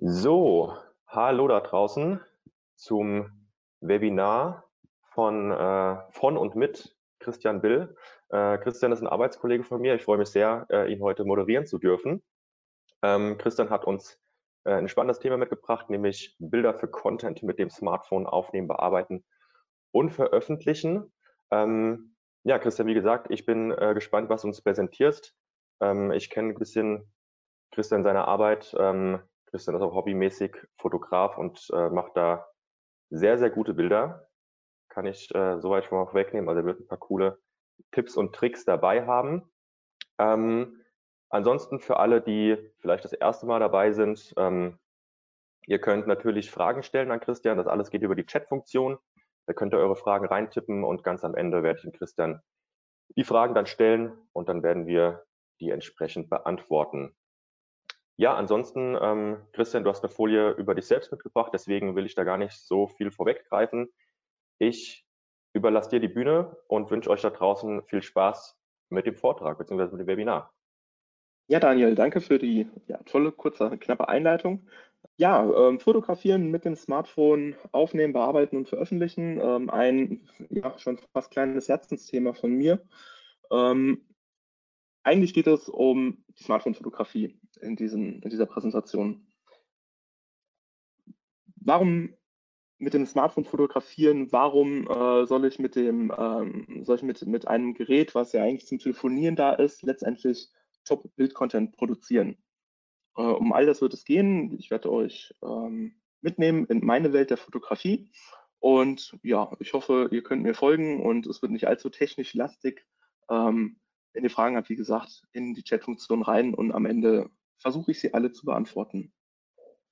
So, hallo da draußen zum Webinar von, äh, von und mit Christian Bill. Äh, Christian ist ein Arbeitskollege von mir. Ich freue mich sehr, äh, ihn heute moderieren zu dürfen. Ähm, Christian hat uns äh, ein spannendes Thema mitgebracht, nämlich Bilder für Content mit dem Smartphone aufnehmen, bearbeiten und veröffentlichen. Ähm, ja, Christian, wie gesagt, ich bin äh, gespannt, was du uns präsentierst. Ähm, ich kenne ein bisschen Christian seine Arbeit. Christian ist auch hobbymäßig Fotograf und äh, macht da sehr, sehr gute Bilder. Kann ich äh, soweit schon mal vorwegnehmen. Also er wird ein paar coole Tipps und Tricks dabei haben. Ähm, ansonsten für alle, die vielleicht das erste Mal dabei sind, ähm, ihr könnt natürlich Fragen stellen an Christian. Das alles geht über die Chat-Funktion. Da könnt ihr eure Fragen reintippen und ganz am Ende werde ich dem Christian die Fragen dann stellen und dann werden wir die entsprechend beantworten. Ja, ansonsten, ähm, Christian, du hast eine Folie über dich selbst mitgebracht, deswegen will ich da gar nicht so viel vorweggreifen. Ich überlasse dir die Bühne und wünsche euch da draußen viel Spaß mit dem Vortrag bzw. mit dem Webinar. Ja, Daniel, danke für die ja, tolle, kurze, knappe Einleitung. Ja, ähm, fotografieren mit dem Smartphone, aufnehmen, bearbeiten und veröffentlichen. Ähm, ein ja, schon fast kleines Herzensthema von mir. Ähm, eigentlich geht es um die Smartphone-Fotografie in, in dieser Präsentation. Warum mit dem Smartphone fotografieren? Warum äh, soll ich mit dem, ähm, soll ich mit, mit einem Gerät, was ja eigentlich zum Telefonieren da ist, letztendlich Top-Bild-Content produzieren? Äh, um all das wird es gehen. Ich werde euch ähm, mitnehmen in meine Welt der Fotografie. Und ja, ich hoffe, ihr könnt mir folgen und es wird nicht allzu technisch lastig. Ähm, wenn ihr Fragen habt, wie gesagt, in die Chat-Funktion rein und am Ende versuche ich sie alle zu beantworten.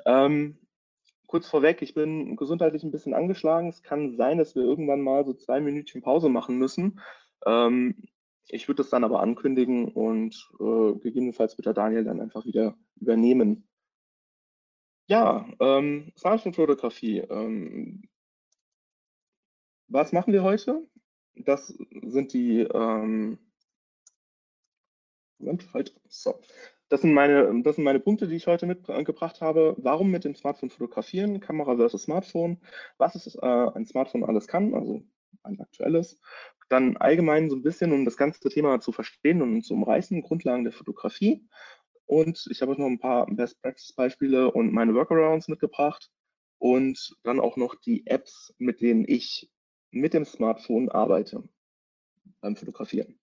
Ähm, kurz vorweg, ich bin gesundheitlich ein bisschen angeschlagen. Es kann sein, dass wir irgendwann mal so zwei Minütchen Pause machen müssen. Ähm, ich würde das dann aber ankündigen und äh, gegebenenfalls wird der Daniel dann einfach wieder übernehmen. Ja, ähm, Smartphone-Fotografie. Ähm, was machen wir heute? Das sind die ähm, Moment, halt, so. Das sind, meine, das sind meine Punkte, die ich heute mitgebracht habe. Warum mit dem Smartphone fotografieren? Kamera versus Smartphone. Was ist, äh, ein Smartphone alles kann, also ein aktuelles. Dann allgemein so ein bisschen, um das ganze Thema zu verstehen und zu umreißen, Grundlagen der Fotografie. Und ich habe euch noch ein paar Best Practice Beispiele und meine Workarounds mitgebracht. Und dann auch noch die Apps, mit denen ich mit dem Smartphone arbeite beim Fotografieren.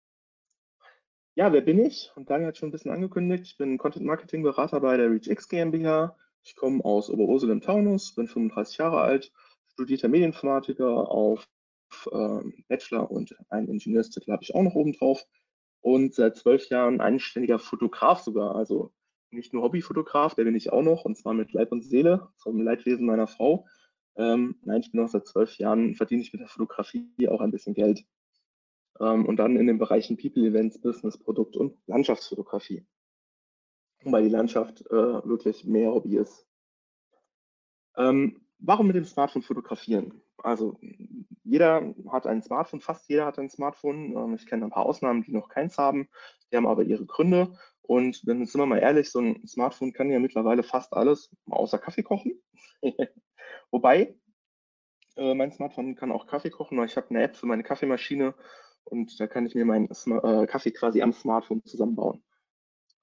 Ja, wer bin ich? Und Daniel hat schon ein bisschen angekündigt. Ich bin Content Marketing Berater bei der ReachX GmbH. Ich komme aus Oberursel im Taunus, bin 35 Jahre alt, studierter Medieninformatiker auf ähm, Bachelor und einen Ingenieurstitel habe ich auch noch oben drauf. Und seit zwölf Jahren einständiger Fotograf sogar. Also nicht nur Hobbyfotograf, der bin ich auch noch, und zwar mit Leib und Seele, zum Leidwesen meiner Frau. Ähm, nein, ich bin auch seit zwölf Jahren, verdiene ich mit der Fotografie auch ein bisschen Geld ähm, und dann in den Bereichen People Events, Business, Produkt und Landschaftsfotografie. Weil die Landschaft äh, wirklich mehr Hobby ist. Ähm, warum mit dem Smartphone fotografieren? Also jeder hat ein Smartphone, fast jeder hat ein Smartphone. Ähm, ich kenne ein paar Ausnahmen, die noch keins haben. Die haben aber ihre Gründe. Und wenn sind wir mal ehrlich, so ein Smartphone kann ja mittlerweile fast alles, außer Kaffee kochen. Wobei, äh, mein Smartphone kann auch Kaffee kochen. Ich habe eine App für meine Kaffeemaschine und da kann ich mir meinen äh, Kaffee quasi am Smartphone zusammenbauen.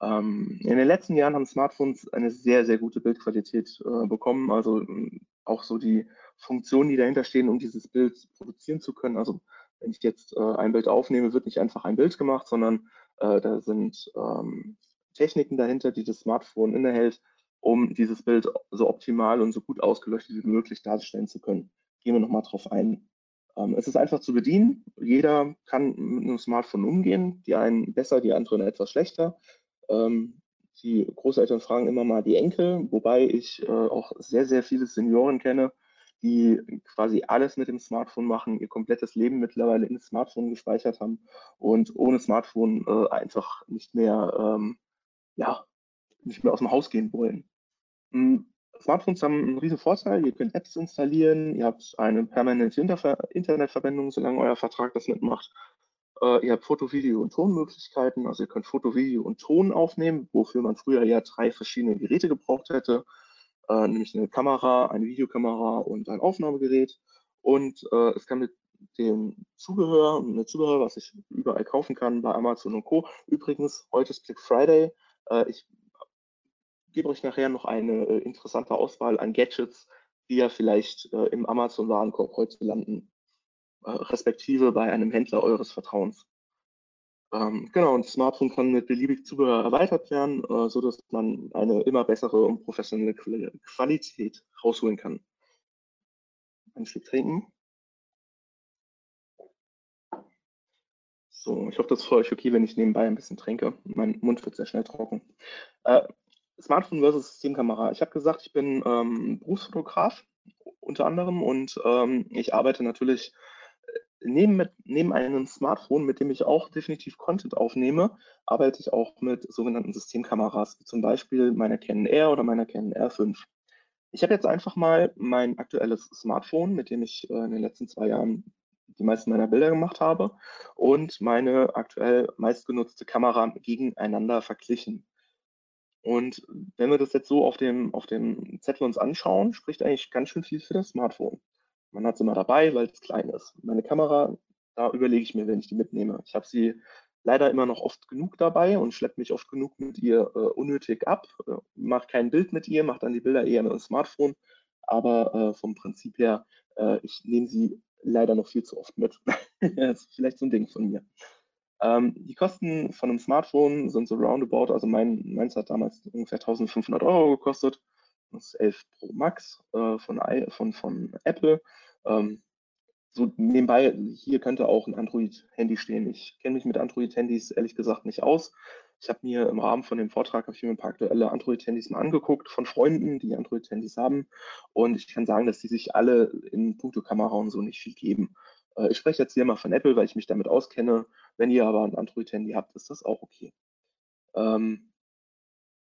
Ähm, in den letzten Jahren haben Smartphones eine sehr, sehr gute Bildqualität äh, bekommen, also äh, auch so die Funktionen, die dahinter stehen, um dieses Bild produzieren zu können. Also wenn ich jetzt äh, ein Bild aufnehme, wird nicht einfach ein Bild gemacht, sondern äh, da sind ähm, Techniken dahinter, die das Smartphone innehält, um dieses Bild so optimal und so gut ausgeleuchtet wie möglich darstellen zu können. Gehen wir nochmal drauf ein. Ähm, es ist einfach zu bedienen. Jeder kann mit einem Smartphone umgehen. Die einen besser, die anderen etwas schlechter. Ähm, die Großeltern fragen immer mal die Enkel, wobei ich äh, auch sehr, sehr viele Senioren kenne, die quasi alles mit dem Smartphone machen, ihr komplettes Leben mittlerweile ins Smartphone gespeichert haben und ohne Smartphone äh, einfach nicht mehr, ähm, ja, nicht mehr aus dem Haus gehen wollen. Smartphones haben einen riesen Vorteil. Ihr könnt Apps installieren, ihr habt eine permanente Internetverbindung, solange euer Vertrag das mitmacht. Äh, ihr habt Foto, Video und Tonmöglichkeiten. Also ihr könnt Foto, Video und Ton aufnehmen, wofür man früher ja drei verschiedene Geräte gebraucht hätte. äh, nämlich eine Kamera, eine Videokamera und ein Aufnahmegerät. Und äh, es kann mit dem Zubehör, eine Zubehör, was ich überall kaufen kann, bei Amazon und Co. Übrigens, heute ist Black Friday. Äh, ich gebe euch nachher noch eine äh, interessante Auswahl an Gadgets, die ja vielleicht äh, im Amazon-Warenkorb heute landen, äh, respektive bei einem Händler eures Vertrauens. Ähm, genau, und das Smartphone kann mit beliebig Zubehör erweitert werden, äh, so dass man eine immer bessere und professionelle Qualität rausholen kann. Ein Stück trinken. So, ich hoffe, das ist für euch okay, wenn ich nebenbei ein bisschen trinke. Mein Mund wird sehr schnell trocken. Äh, Smartphone versus Systemkamera. Ich habe gesagt, ich bin ähm, Berufsfotograf unter anderem und ähm, ich arbeite natürlich äh, neben, mit, neben einem Smartphone, mit dem ich auch definitiv Content aufnehme, arbeite ich auch mit sogenannten Systemkameras, wie zum Beispiel meiner Canon R oder meiner Canon R5. Ich habe jetzt einfach mal mein aktuelles Smartphone, mit dem ich äh, in den letzten zwei Jahren die meisten meiner Bilder gemacht habe, und meine aktuell meistgenutzte Kamera gegeneinander verglichen. Und wenn wir das jetzt so auf dem, auf dem Zettel uns anschauen, spricht eigentlich ganz schön viel für das Smartphone. Man hat es immer dabei, weil es klein ist. Meine Kamera, da überlege ich mir, wenn ich die mitnehme. Ich habe sie leider immer noch oft genug dabei und schleppe mich oft genug mit ihr äh, unnötig ab. Äh, mache kein Bild mit ihr, mache dann die Bilder eher mit dem Smartphone. Aber äh, vom Prinzip her, äh, ich nehme sie leider noch viel zu oft mit. das ist vielleicht so ein Ding von mir. Ähm, die Kosten von einem Smartphone sind so roundabout, also mein, meins hat damals ungefähr 1500 Euro gekostet. Das ist 11 Pro Max äh, von, von, von Apple. Ähm, so nebenbei, hier könnte auch ein Android-Handy stehen. Ich kenne mich mit Android-Handys ehrlich gesagt nicht aus. Ich habe mir im Rahmen von dem Vortrag ich mir ein paar aktuelle Android-Handys mal angeguckt von Freunden, die Android-Handys haben. Und ich kann sagen, dass die sich alle in puncto Kamera und so nicht viel geben. Äh, ich spreche jetzt hier mal von Apple, weil ich mich damit auskenne. Wenn ihr aber ein Android-Handy habt, ist das auch okay. Ähm,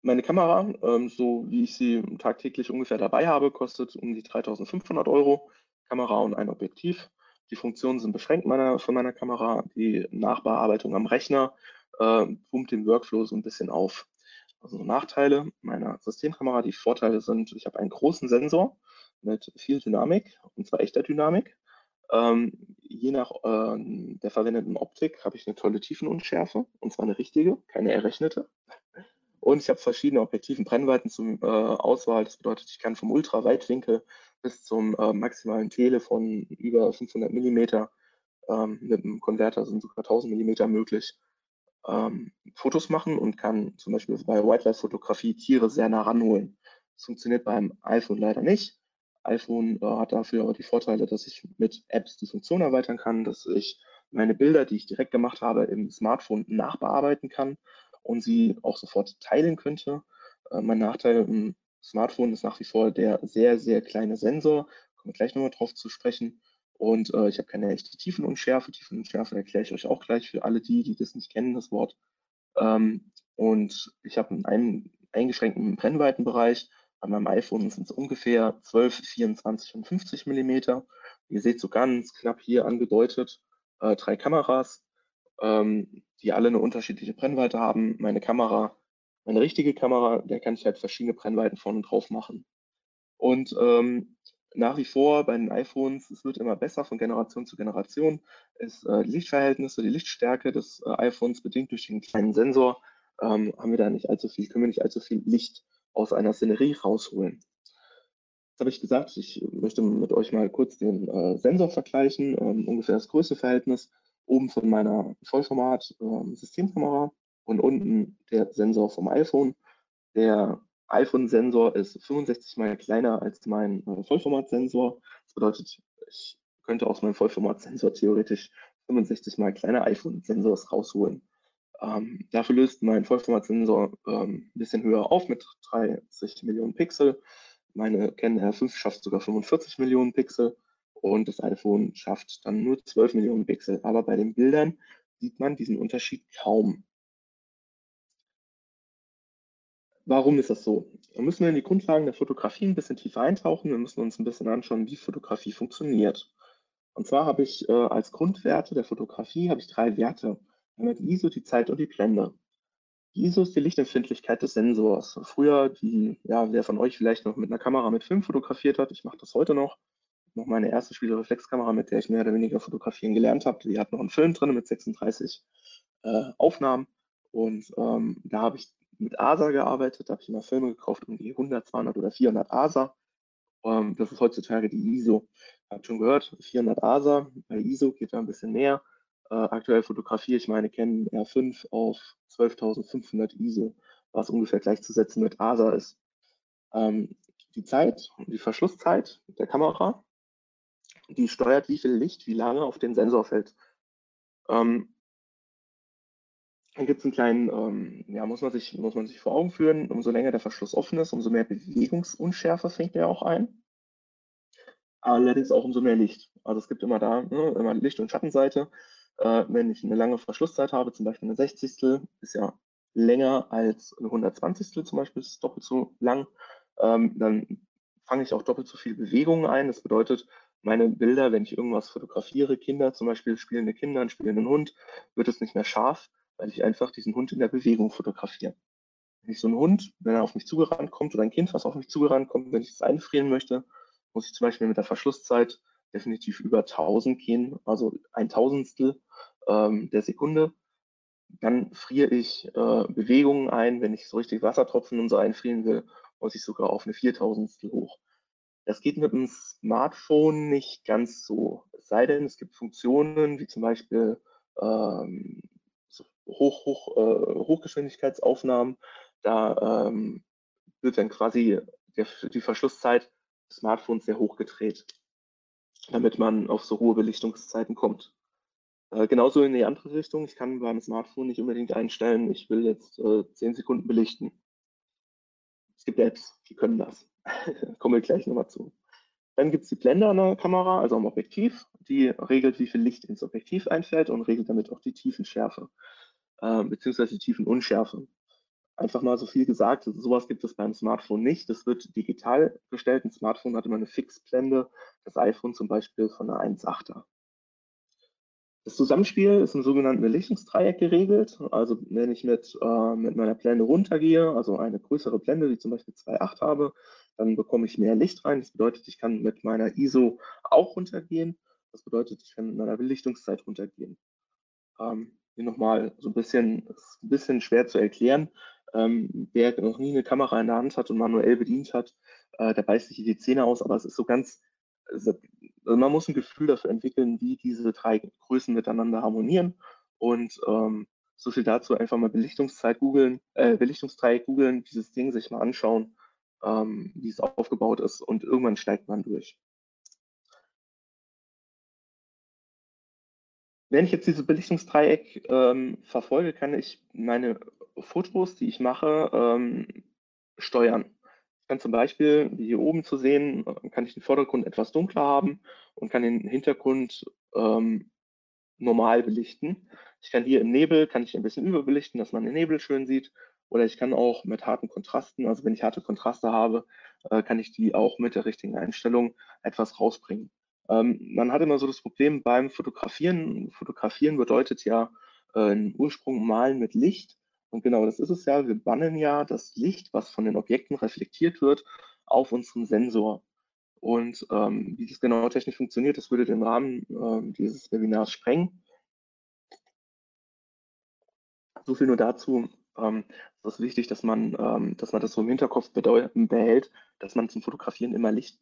meine Kamera, ähm, so wie ich sie tagtäglich ungefähr dabei habe, kostet um die 3500 Euro. Kamera und ein Objektiv. Die Funktionen sind beschränkt meiner, von meiner Kamera. Die Nachbearbeitung am Rechner äh, pumpt den Workflow so ein bisschen auf. Also Nachteile meiner Systemkamera, die Vorteile sind, ich habe einen großen Sensor mit viel Dynamik, und zwar echter Dynamik. Ähm, je nach äh, der verwendeten Optik habe ich eine tolle Tiefenunschärfe, und zwar eine richtige, keine errechnete. Und ich habe verschiedene objektiven Brennweiten zur äh, Auswahl. Das bedeutet, ich kann vom Ultraweitwinkel bis zum äh, maximalen Tele von über 500 Millimeter ähm, mit einem Konverter sind sogar 1000 Millimeter möglich, ähm, Fotos machen und kann zum Beispiel bei Wildlife-Fotografie Tiere sehr nah ranholen. Das funktioniert beim iPhone leider nicht iPhone äh, hat dafür aber die Vorteile, dass ich mit Apps die Funktion erweitern kann, dass ich meine Bilder, die ich direkt gemacht habe, im Smartphone nachbearbeiten kann und sie auch sofort teilen könnte. Äh, mein Nachteil im Smartphone ist nach wie vor der sehr, sehr kleine Sensor. Kommen wir gleich nochmal drauf zu sprechen. Und äh, ich habe keine echte Tiefenunschärfe. Tiefenunschärfe erkläre ich euch auch gleich für alle die, die das nicht kennen, das Wort. Ähm, und ich habe einen eingeschränkten Brennweitenbereich. Bei meinem iPhone sind es ungefähr 12, 24 und 50 Millimeter. Ihr seht so ganz knapp hier angedeutet äh, drei Kameras, ähm, die alle eine unterschiedliche Brennweite haben. Meine Kamera, meine richtige Kamera, der kann ich halt verschiedene Brennweiten von und drauf machen. Und ähm, nach wie vor bei den iPhones, es wird immer besser von Generation zu Generation, ist äh, die Lichtverhältnisse, die Lichtstärke des äh, iPhones bedingt durch den kleinen Sensor, ähm, haben wir da nicht allzu viel, können wir nicht allzu viel Licht aus einer Szenerie rausholen. Jetzt habe ich gesagt, ich möchte mit euch mal kurz den äh, Sensor vergleichen, ähm, ungefähr das Größeverhältnis. Oben von meiner Vollformat-Systemkamera ähm, und unten der Sensor vom iPhone. Der iPhone-Sensor ist 65 mal kleiner als mein äh, Vollformat-Sensor. Das bedeutet, ich könnte aus meinem Vollformat-Sensor theoretisch 65 mal kleine iPhone-Sensors rausholen. Ähm, dafür löst mein Vollformatsensor ähm, ein bisschen höher auf mit 30 Millionen Pixel. Meine Canon R5 schafft sogar 45 Millionen Pixel und das iPhone schafft dann nur 12 Millionen Pixel. Aber bei den Bildern sieht man diesen Unterschied kaum. Warum ist das so? Da müssen wir in die Grundlagen der Fotografie ein bisschen tiefer eintauchen. Wir müssen uns ein bisschen anschauen, wie Fotografie funktioniert. Und zwar habe ich äh, als Grundwerte der Fotografie habe ich drei Werte. Einmal die ISO, die Zeit und die Blende. ISO ist die Lichtempfindlichkeit des Sensors. Früher, die, ja, wer von euch vielleicht noch mit einer Kamera mit Film fotografiert hat, ich mache das heute noch, noch meine erste Spiegelreflexkamera, mit der ich mehr oder weniger fotografieren gelernt habe. Die hat noch einen Film drin mit 36 äh, Aufnahmen. Und ähm, da habe ich mit ASA gearbeitet, da habe ich immer Filme gekauft um die 100, 200 oder 400 ASA. Ähm, das ist heutzutage die ISO. Habt schon gehört, 400 ASA, bei ISO geht da ein bisschen mehr. Äh, aktuell fotografiere ich meine Canon R5 auf 12.500 ISO, was ungefähr gleichzusetzen mit ASA ist. Ähm, die Zeit, die Verschlusszeit der Kamera, die steuert, wie viel Licht wie lange auf den Sensor fällt. Ähm, dann gibt es einen kleinen, ähm, ja, muss man, sich, muss man sich vor Augen führen, umso länger der Verschluss offen ist, umso mehr Bewegungsunschärfe fängt er auch ein. Allerdings auch umso mehr Licht. Also es gibt immer da ne, immer Licht- und Schattenseite. Äh, wenn ich eine lange Verschlusszeit habe, zum Beispiel eine 60. ist ja länger als eine 120. zum Beispiel, ist doppelt so lang, ähm, dann fange ich auch doppelt so viel Bewegungen ein. Das bedeutet, meine Bilder, wenn ich irgendwas fotografiere, Kinder zum Beispiel, spielende Kinder, einen spielenden Hund, wird es nicht mehr scharf, weil ich einfach diesen Hund in der Bewegung fotografiere. Wenn ich so einen Hund, wenn er auf mich zugerannt kommt oder ein Kind, was auf mich zugerannt kommt, wenn ich es einfrieren möchte, muss ich zum Beispiel mit der Verschlusszeit definitiv über 1000 gehen, also ein Tausendstel ähm, der Sekunde. Dann friere ich äh, Bewegungen ein. Wenn ich so richtig Wassertropfen und so einfrieren will, muss ich sogar auf eine Viertausendstel hoch. Das geht mit dem Smartphone nicht ganz so. Es sei denn, es gibt Funktionen wie zum Beispiel ähm, so Hoch, Hoch, äh, Hochgeschwindigkeitsaufnahmen. Da ähm, wird dann quasi der, die Verschlusszeit des Smartphones sehr hoch gedreht damit man auf so hohe Belichtungszeiten kommt. Äh, genauso in die andere Richtung. Ich kann beim Smartphone nicht unbedingt einstellen, ich will jetzt äh, 10 Sekunden belichten. Es gibt Apps, die können das. Kommen wir gleich nochmal zu. Dann gibt es die Blende an der Kamera, also am Objektiv. Die regelt, wie viel Licht ins Objektiv einfällt und regelt damit auch die Tiefenschärfe, äh, beziehungsweise die Tiefenunschärfe einfach mal so viel gesagt, sowas gibt es beim Smartphone nicht. Das wird digital gestellt. Ein Smartphone hat immer eine Fixblende, das iPhone zum Beispiel von einer 1,8er. Das Zusammenspiel ist im sogenannten Belichtungsdreieck geregelt. Also wenn ich mit, äh, mit meiner Blende runtergehe, also eine größere Blende, wie zum Beispiel 2.8 habe, dann bekomme ich mehr Licht rein. Das bedeutet, ich kann mit meiner ISO auch runtergehen. Das bedeutet, ich kann mit meiner Belichtungszeit runtergehen. Ähm, hier nochmal so ein bisschen, ein bisschen schwer zu erklären. Ähm, wer noch nie eine Kamera in der Hand hat und manuell bedient hat, äh, der beißt sich die Zähne aus, aber es ist so ganz, also man muss ein Gefühl dafür entwickeln, wie diese drei Größen miteinander harmonieren. Und ähm, so viel dazu, einfach mal Belichtungszeit googeln, äh, Belichtungsdreieck googeln, dieses Ding sich mal anschauen, ähm, wie es aufgebaut ist und irgendwann steigt man durch. Wenn ich jetzt dieses Belichtungsdreieck ähm, verfolge, kann ich meine Fotos, die ich mache, ähm, steuern. Ich kann zum Beispiel, wie hier oben zu sehen, kann ich den Vordergrund etwas dunkler haben und kann den Hintergrund ähm, normal belichten. Ich kann hier im Nebel, kann ich ein bisschen überbelichten, dass man den Nebel schön sieht. Oder ich kann auch mit harten Kontrasten, also wenn ich harte Kontraste habe, äh, kann ich die auch mit der richtigen Einstellung etwas rausbringen. Ähm, man hat immer so das Problem beim Fotografieren. Fotografieren bedeutet ja äh, einen Ursprung malen mit Licht. Und genau das ist es ja. Wir bannen ja das Licht, was von den Objekten reflektiert wird, auf unseren Sensor. Und ähm, wie das genau technisch funktioniert, das würde den Rahmen äh, dieses Webinars sprengen. So viel nur dazu. Ähm, es ist wichtig, dass man, ähm, dass man das so im Hinterkopf behält, dass man zum Fotografieren immer Licht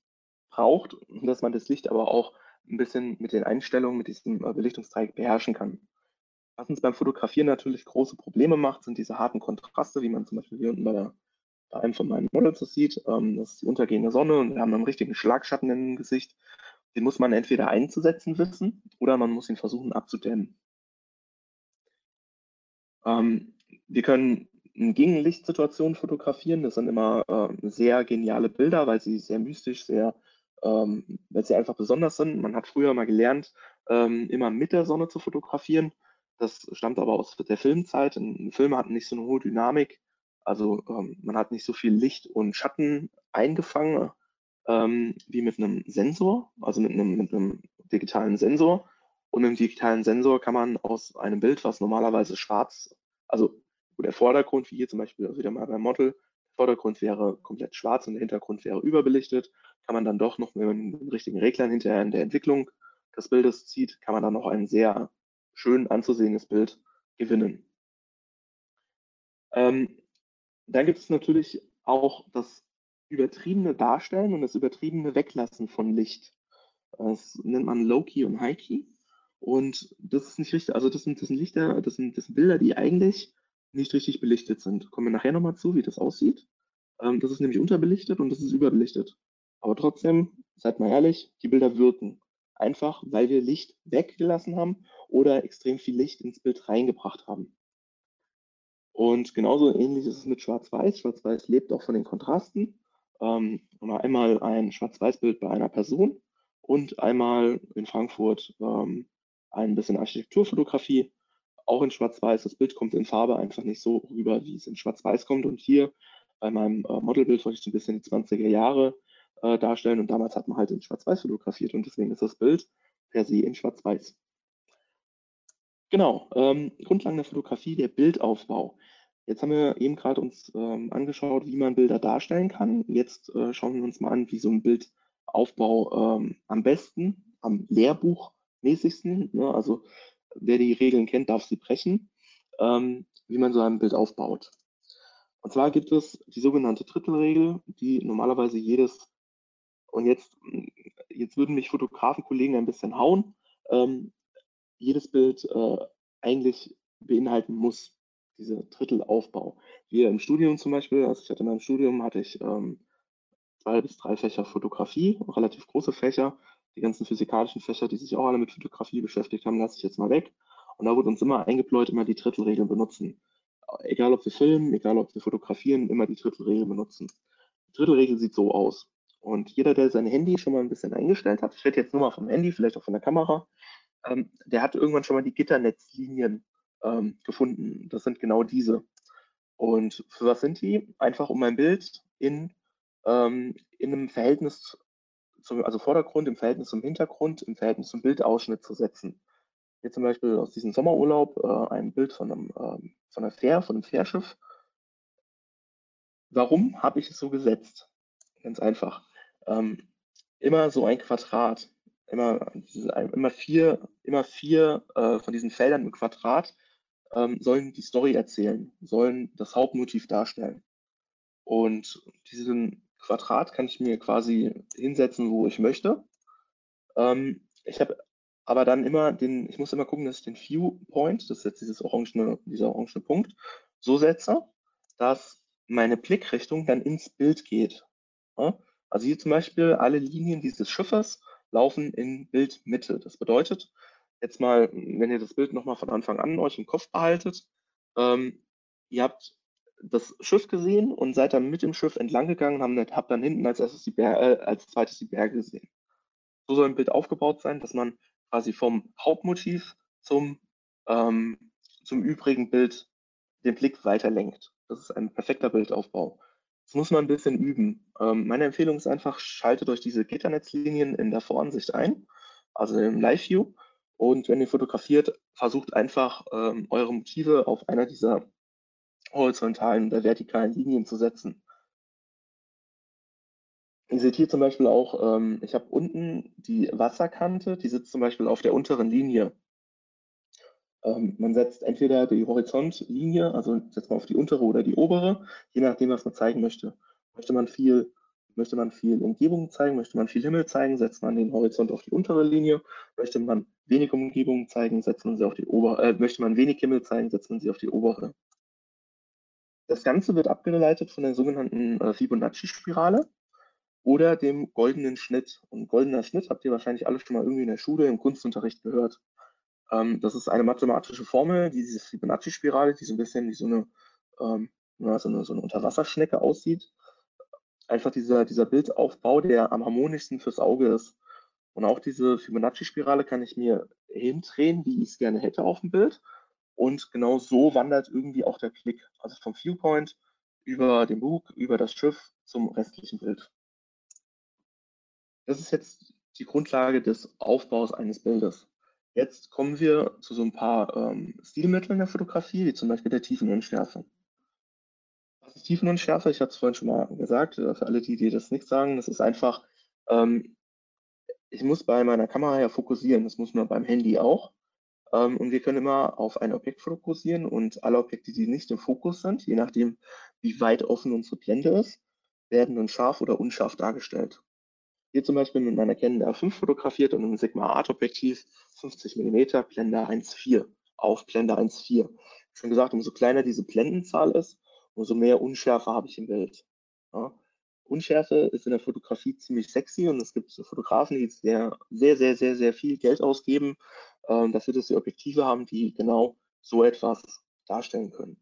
braucht dass man das Licht aber auch ein bisschen mit den Einstellungen, mit diesem äh, Belichtungsdreieck beherrschen kann. Was uns beim Fotografieren natürlich große Probleme macht, sind diese harten Kontraste, wie man zum Beispiel hier unten bei, der, bei einem von meinen Models das sieht. Ähm, das ist die untergehende Sonne und wir haben einen richtigen Schlagschatten im Gesicht. Den muss man entweder einzusetzen wissen oder man muss ihn versuchen abzudämmen. Ähm, wir können Gegenlichtsituationen fotografieren. Das sind immer äh, sehr geniale Bilder, weil sie sehr mystisch, sehr, ähm, weil sie einfach besonders sind. Man hat früher mal gelernt, ähm, immer mit der Sonne zu fotografieren. Das stammt aber aus der Filmzeit. Filme hatten nicht so eine hohe Dynamik. Also ähm, man hat nicht so viel Licht und Schatten eingefangen ähm, wie mit einem Sensor, also mit einem, mit einem digitalen Sensor. Und mit einem digitalen Sensor kann man aus einem Bild, was normalerweise schwarz, also wo der Vordergrund, wie hier zum Beispiel also wieder mal beim Model, Vordergrund wäre komplett schwarz und der Hintergrund wäre überbelichtet, kann man dann doch noch mit den richtigen Reglern hinterher in der Entwicklung des Bildes zieht, kann man dann noch ein sehr schön anzusehendes Bild gewinnen. Ähm, dann gibt es natürlich auch das übertriebene Darstellen und das übertriebene Weglassen von Licht. Das nennt man Low-Key und High-Key. Und das ist nicht richtig, also das sind, das sind Lichter, das sind, das sind Bilder, die eigentlich nicht richtig belichtet sind. Kommen wir nachher nochmal zu, wie das aussieht. Ähm, das ist nämlich unterbelichtet und das ist überbelichtet. Aber trotzdem, seid mal ehrlich, die Bilder wirken. Einfach, weil wir Licht weggelassen haben oder extrem viel Licht ins Bild reingebracht haben. Und genauso ähnlich ist es mit Schwarz-Weiß. Schwarz-Weiß lebt auch von den Kontrasten. Ähm, einmal ein Schwarz-Weiß-Bild bei einer Person und einmal in Frankfurt ähm, ein bisschen Architekturfotografie, auch in Schwarz-Weiß. Das Bild kommt in Farbe einfach nicht so rüber, wie es in Schwarz-Weiß kommt. Und hier bei meinem äh, Modelbild wollte ich so ein bisschen die 20er Jahre äh, darstellen und damals hat man halt in Schwarz-Weiß fotografiert und deswegen ist das Bild per se in Schwarz-Weiß. Genau, ähm, Grundlagen der Fotografie, der Bildaufbau. Jetzt haben wir eben gerade uns ähm, angeschaut, wie man Bilder darstellen kann. Jetzt äh, schauen wir uns mal an, wie so ein Bildaufbau ähm, am besten, am Lehrbuchmäßigsten, ne, also wer die Regeln kennt, darf sie brechen, ähm, wie man so ein Bild aufbaut. Und zwar gibt es die sogenannte Drittelregel, die normalerweise jedes, und jetzt, jetzt würden mich Fotografenkollegen ein bisschen hauen, ähm, jedes Bild äh, eigentlich beinhalten muss, diese Drittelaufbau. Wir im Studium zum Beispiel, also ich hatte in meinem Studium, hatte ich ähm, zwei bis drei Fächer Fotografie, relativ große Fächer. Die ganzen physikalischen Fächer, die sich auch alle mit Fotografie beschäftigt haben, lasse ich jetzt mal weg. Und da wurde uns immer eingepläut, immer die Drittelregeln benutzen. Egal ob wir filmen, egal ob wir fotografieren, immer die Drittelregel benutzen. Die Drittelregel sieht so aus. Und jeder, der sein Handy schon mal ein bisschen eingestellt hat, ich rede jetzt nur mal vom Handy, vielleicht auch von der Kamera, ähm, der hat irgendwann schon mal die Gitternetzlinien ähm, gefunden. Das sind genau diese. Und für was sind die? Einfach um ein Bild in, ähm, in einem Verhältnis zum, also Vordergrund im Verhältnis zum Hintergrund, im Verhältnis zum Bildausschnitt zu setzen. Hier zum Beispiel aus diesem Sommerurlaub äh, ein Bild von einem, äh, von einer Fähr, von einem Fährschiff. Warum habe ich es so gesetzt? Ganz einfach. Ähm, immer so ein Quadrat immer, immer vier, immer vier äh, von diesen Feldern im Quadrat ähm, sollen die Story erzählen, sollen das Hauptmotiv darstellen. Und diesen Quadrat kann ich mir quasi hinsetzen, wo ich möchte. Ähm, ich habe aber dann immer den, ich muss immer gucken, dass ich den Viewpoint, das ist jetzt dieses orangene, dieser orangene Punkt, so setze, dass meine Blickrichtung dann ins Bild geht. Ja? Also hier zum Beispiel alle Linien dieses Schiffes laufen in Bildmitte. Das bedeutet, jetzt mal, wenn ihr das Bild nochmal von Anfang an euch im Kopf behaltet, ähm, ihr habt das Schiff gesehen und seid dann mit dem Schiff entlang gegangen und habt dann hinten als, erstes die Ber äh, als zweites die Berge gesehen. So soll ein Bild aufgebaut sein, dass man quasi vom Hauptmotiv zum, ähm, zum übrigen Bild den Blick weiter lenkt. Das ist ein perfekter Bildaufbau. Das muss man ein bisschen üben. Ähm, meine Empfehlung ist einfach, schaltet euch diese Gitternetzlinien in der Voransicht ein, also im Live-View. Und wenn ihr fotografiert, versucht einfach ähm, eure Motive auf einer dieser horizontalen oder vertikalen Linien zu setzen. Ihr seht hier zum Beispiel auch, ähm, ich habe unten die Wasserkante, die sitzt zum Beispiel auf der unteren Linie. Ähm, man setzt entweder die Horizontlinie, also setzt man auf die untere oder die obere, je nachdem, was man zeigen möchte. Möchte man viel, möchte man viel Umgebung zeigen, möchte man viel Himmel zeigen, setzt man den Horizont auf die untere Linie. Möchte man wenig Umgebung zeigen, setzt man sie auf die obere, äh, möchte man wenig Himmel zeigen, setzt man sie auf die obere. Das Ganze wird abgeleitet von der sogenannten äh, Fibonacci-Spirale oder dem goldenen Schnitt. Und goldener Schnitt habt ihr wahrscheinlich alle schon mal irgendwie in der Schule im Kunstunterricht gehört. Ähm, das ist eine mathematische Formel, die diese Fibonacci-Spirale, die so ein bisschen wie so eine, ähm, ja, so eine, so eine Unterwasserschnecke aussieht. Einfach dieser, dieser Bildaufbau, der am harmonischsten fürs Auge ist. Und auch diese Fibonacci-Spirale kann ich mir hindrehen, wie ich es gerne hätte auf dem Bild. Und genau so wandert irgendwie auch der Klick. Also vom Viewpoint über den Bug, über das Schiff zum restlichen Bild. Das ist jetzt die Grundlage des Aufbaus eines Bildes. Jetzt kommen wir zu so ein paar ähm, Stilmitteln der Fotografie, wie zum Beispiel der Tiefenunschärfe. Was ist Tiefenunschärfe? Ich hatte es vorhin schon mal gesagt, äh, für alle die, die das nicht sagen, das ist einfach, ähm, ich muss bei meiner Kamera ja fokussieren, das muss man beim Handy auch. Ähm, und wir können immer auf ein Objekt fokussieren und alle Objekte, die nicht im Fokus sind, je nachdem, wie weit offen unsere Blende ist, werden dann scharf oder unscharf dargestellt. Hier zum Beispiel mit meiner Canon R5 fotografiert und einem Sigma Art Objektiv 50 mm Blende 1.4 auf Blende 1.4. Schon gesagt, umso kleiner diese Blendenzahl ist, umso mehr Unschärfe habe ich im Bild. Ja. Unschärfe ist in der Fotografie ziemlich sexy und es gibt Fotografen, die sehr, sehr, sehr, sehr, sehr viel Geld ausgeben, äh, dafür, dass sie Objektive haben, die genau so etwas darstellen können.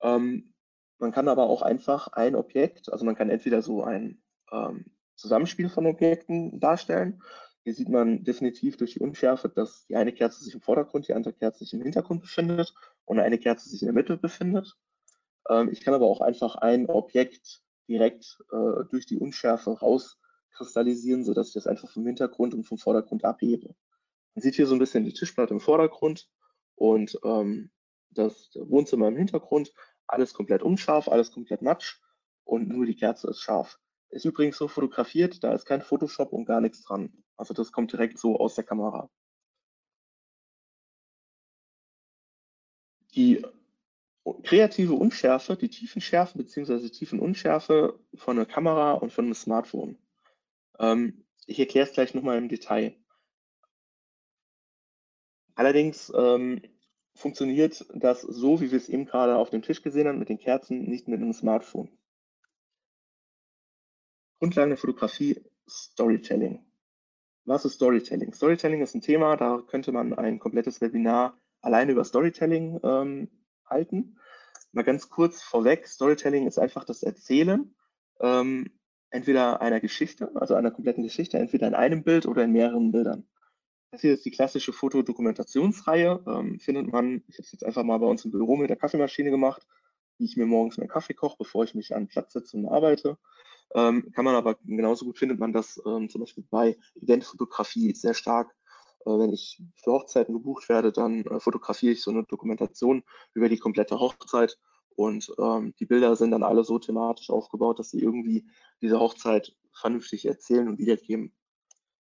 Ähm, man kann aber auch einfach ein Objekt, also man kann entweder so ein ähm, Zusammenspiel von Objekten darstellen. Hier sieht man definitiv durch die Unschärfe, dass die eine Kerze sich im Vordergrund, die andere Kerze sich im Hintergrund befindet und eine Kerze sich in der Mitte befindet. Ähm, ich kann aber auch einfach ein Objekt direkt äh, durch die Unschärfe rauskristallisieren, sodass ich das einfach vom Hintergrund und vom Vordergrund abhebe. Man sieht hier so ein bisschen die Tischplatte im Vordergrund und ähm, das Wohnzimmer im Hintergrund. Alles komplett unscharf, alles komplett matsch und nur die Kerze ist scharf. Ist übrigens so fotografiert, da ist kein Photoshop und gar nichts dran. Also das kommt direkt so aus der Kamera. Die kreative Unschärfe, die Tiefenschärfe bzw. Tiefenunschärfe von einer Kamera und von einem Smartphone. Ähm, ich erkläre es gleich nochmal im Detail. Allerdings ähm, funktioniert das so, wie wir es eben gerade auf dem Tisch gesehen haben, mit den Kerzen, nicht mit einem Smartphone. Grundlagen der Fotografie, Storytelling. Was ist Storytelling? Storytelling ist ein Thema, da könnte man ein komplettes Webinar alleine über Storytelling ähm, halten. Mal ganz kurz vorweg, Storytelling ist einfach das Erzählen ähm, entweder einer Geschichte, also einer kompletten Geschichte, entweder in einem Bild oder in mehreren Bildern. Das hier ist die klassische Fotodokumentationsreihe. Ähm, findet man, ich habe es jetzt einfach mal bei uns im Büro mit der Kaffeemaschine gemacht, wie ich mir morgens meinen Kaffee koche, bevor ich mich an den Platz setze und arbeite. Ähm, kann man aber genauso gut findet man das ähm, zum Beispiel bei Eventfotografie sehr stark. Äh, wenn ich für Hochzeiten gebucht werde, dann äh, fotografiere ich so eine Dokumentation über die komplette Hochzeit und ähm, die Bilder sind dann alle so thematisch aufgebaut, dass sie irgendwie diese Hochzeit vernünftig erzählen und wiedergeben.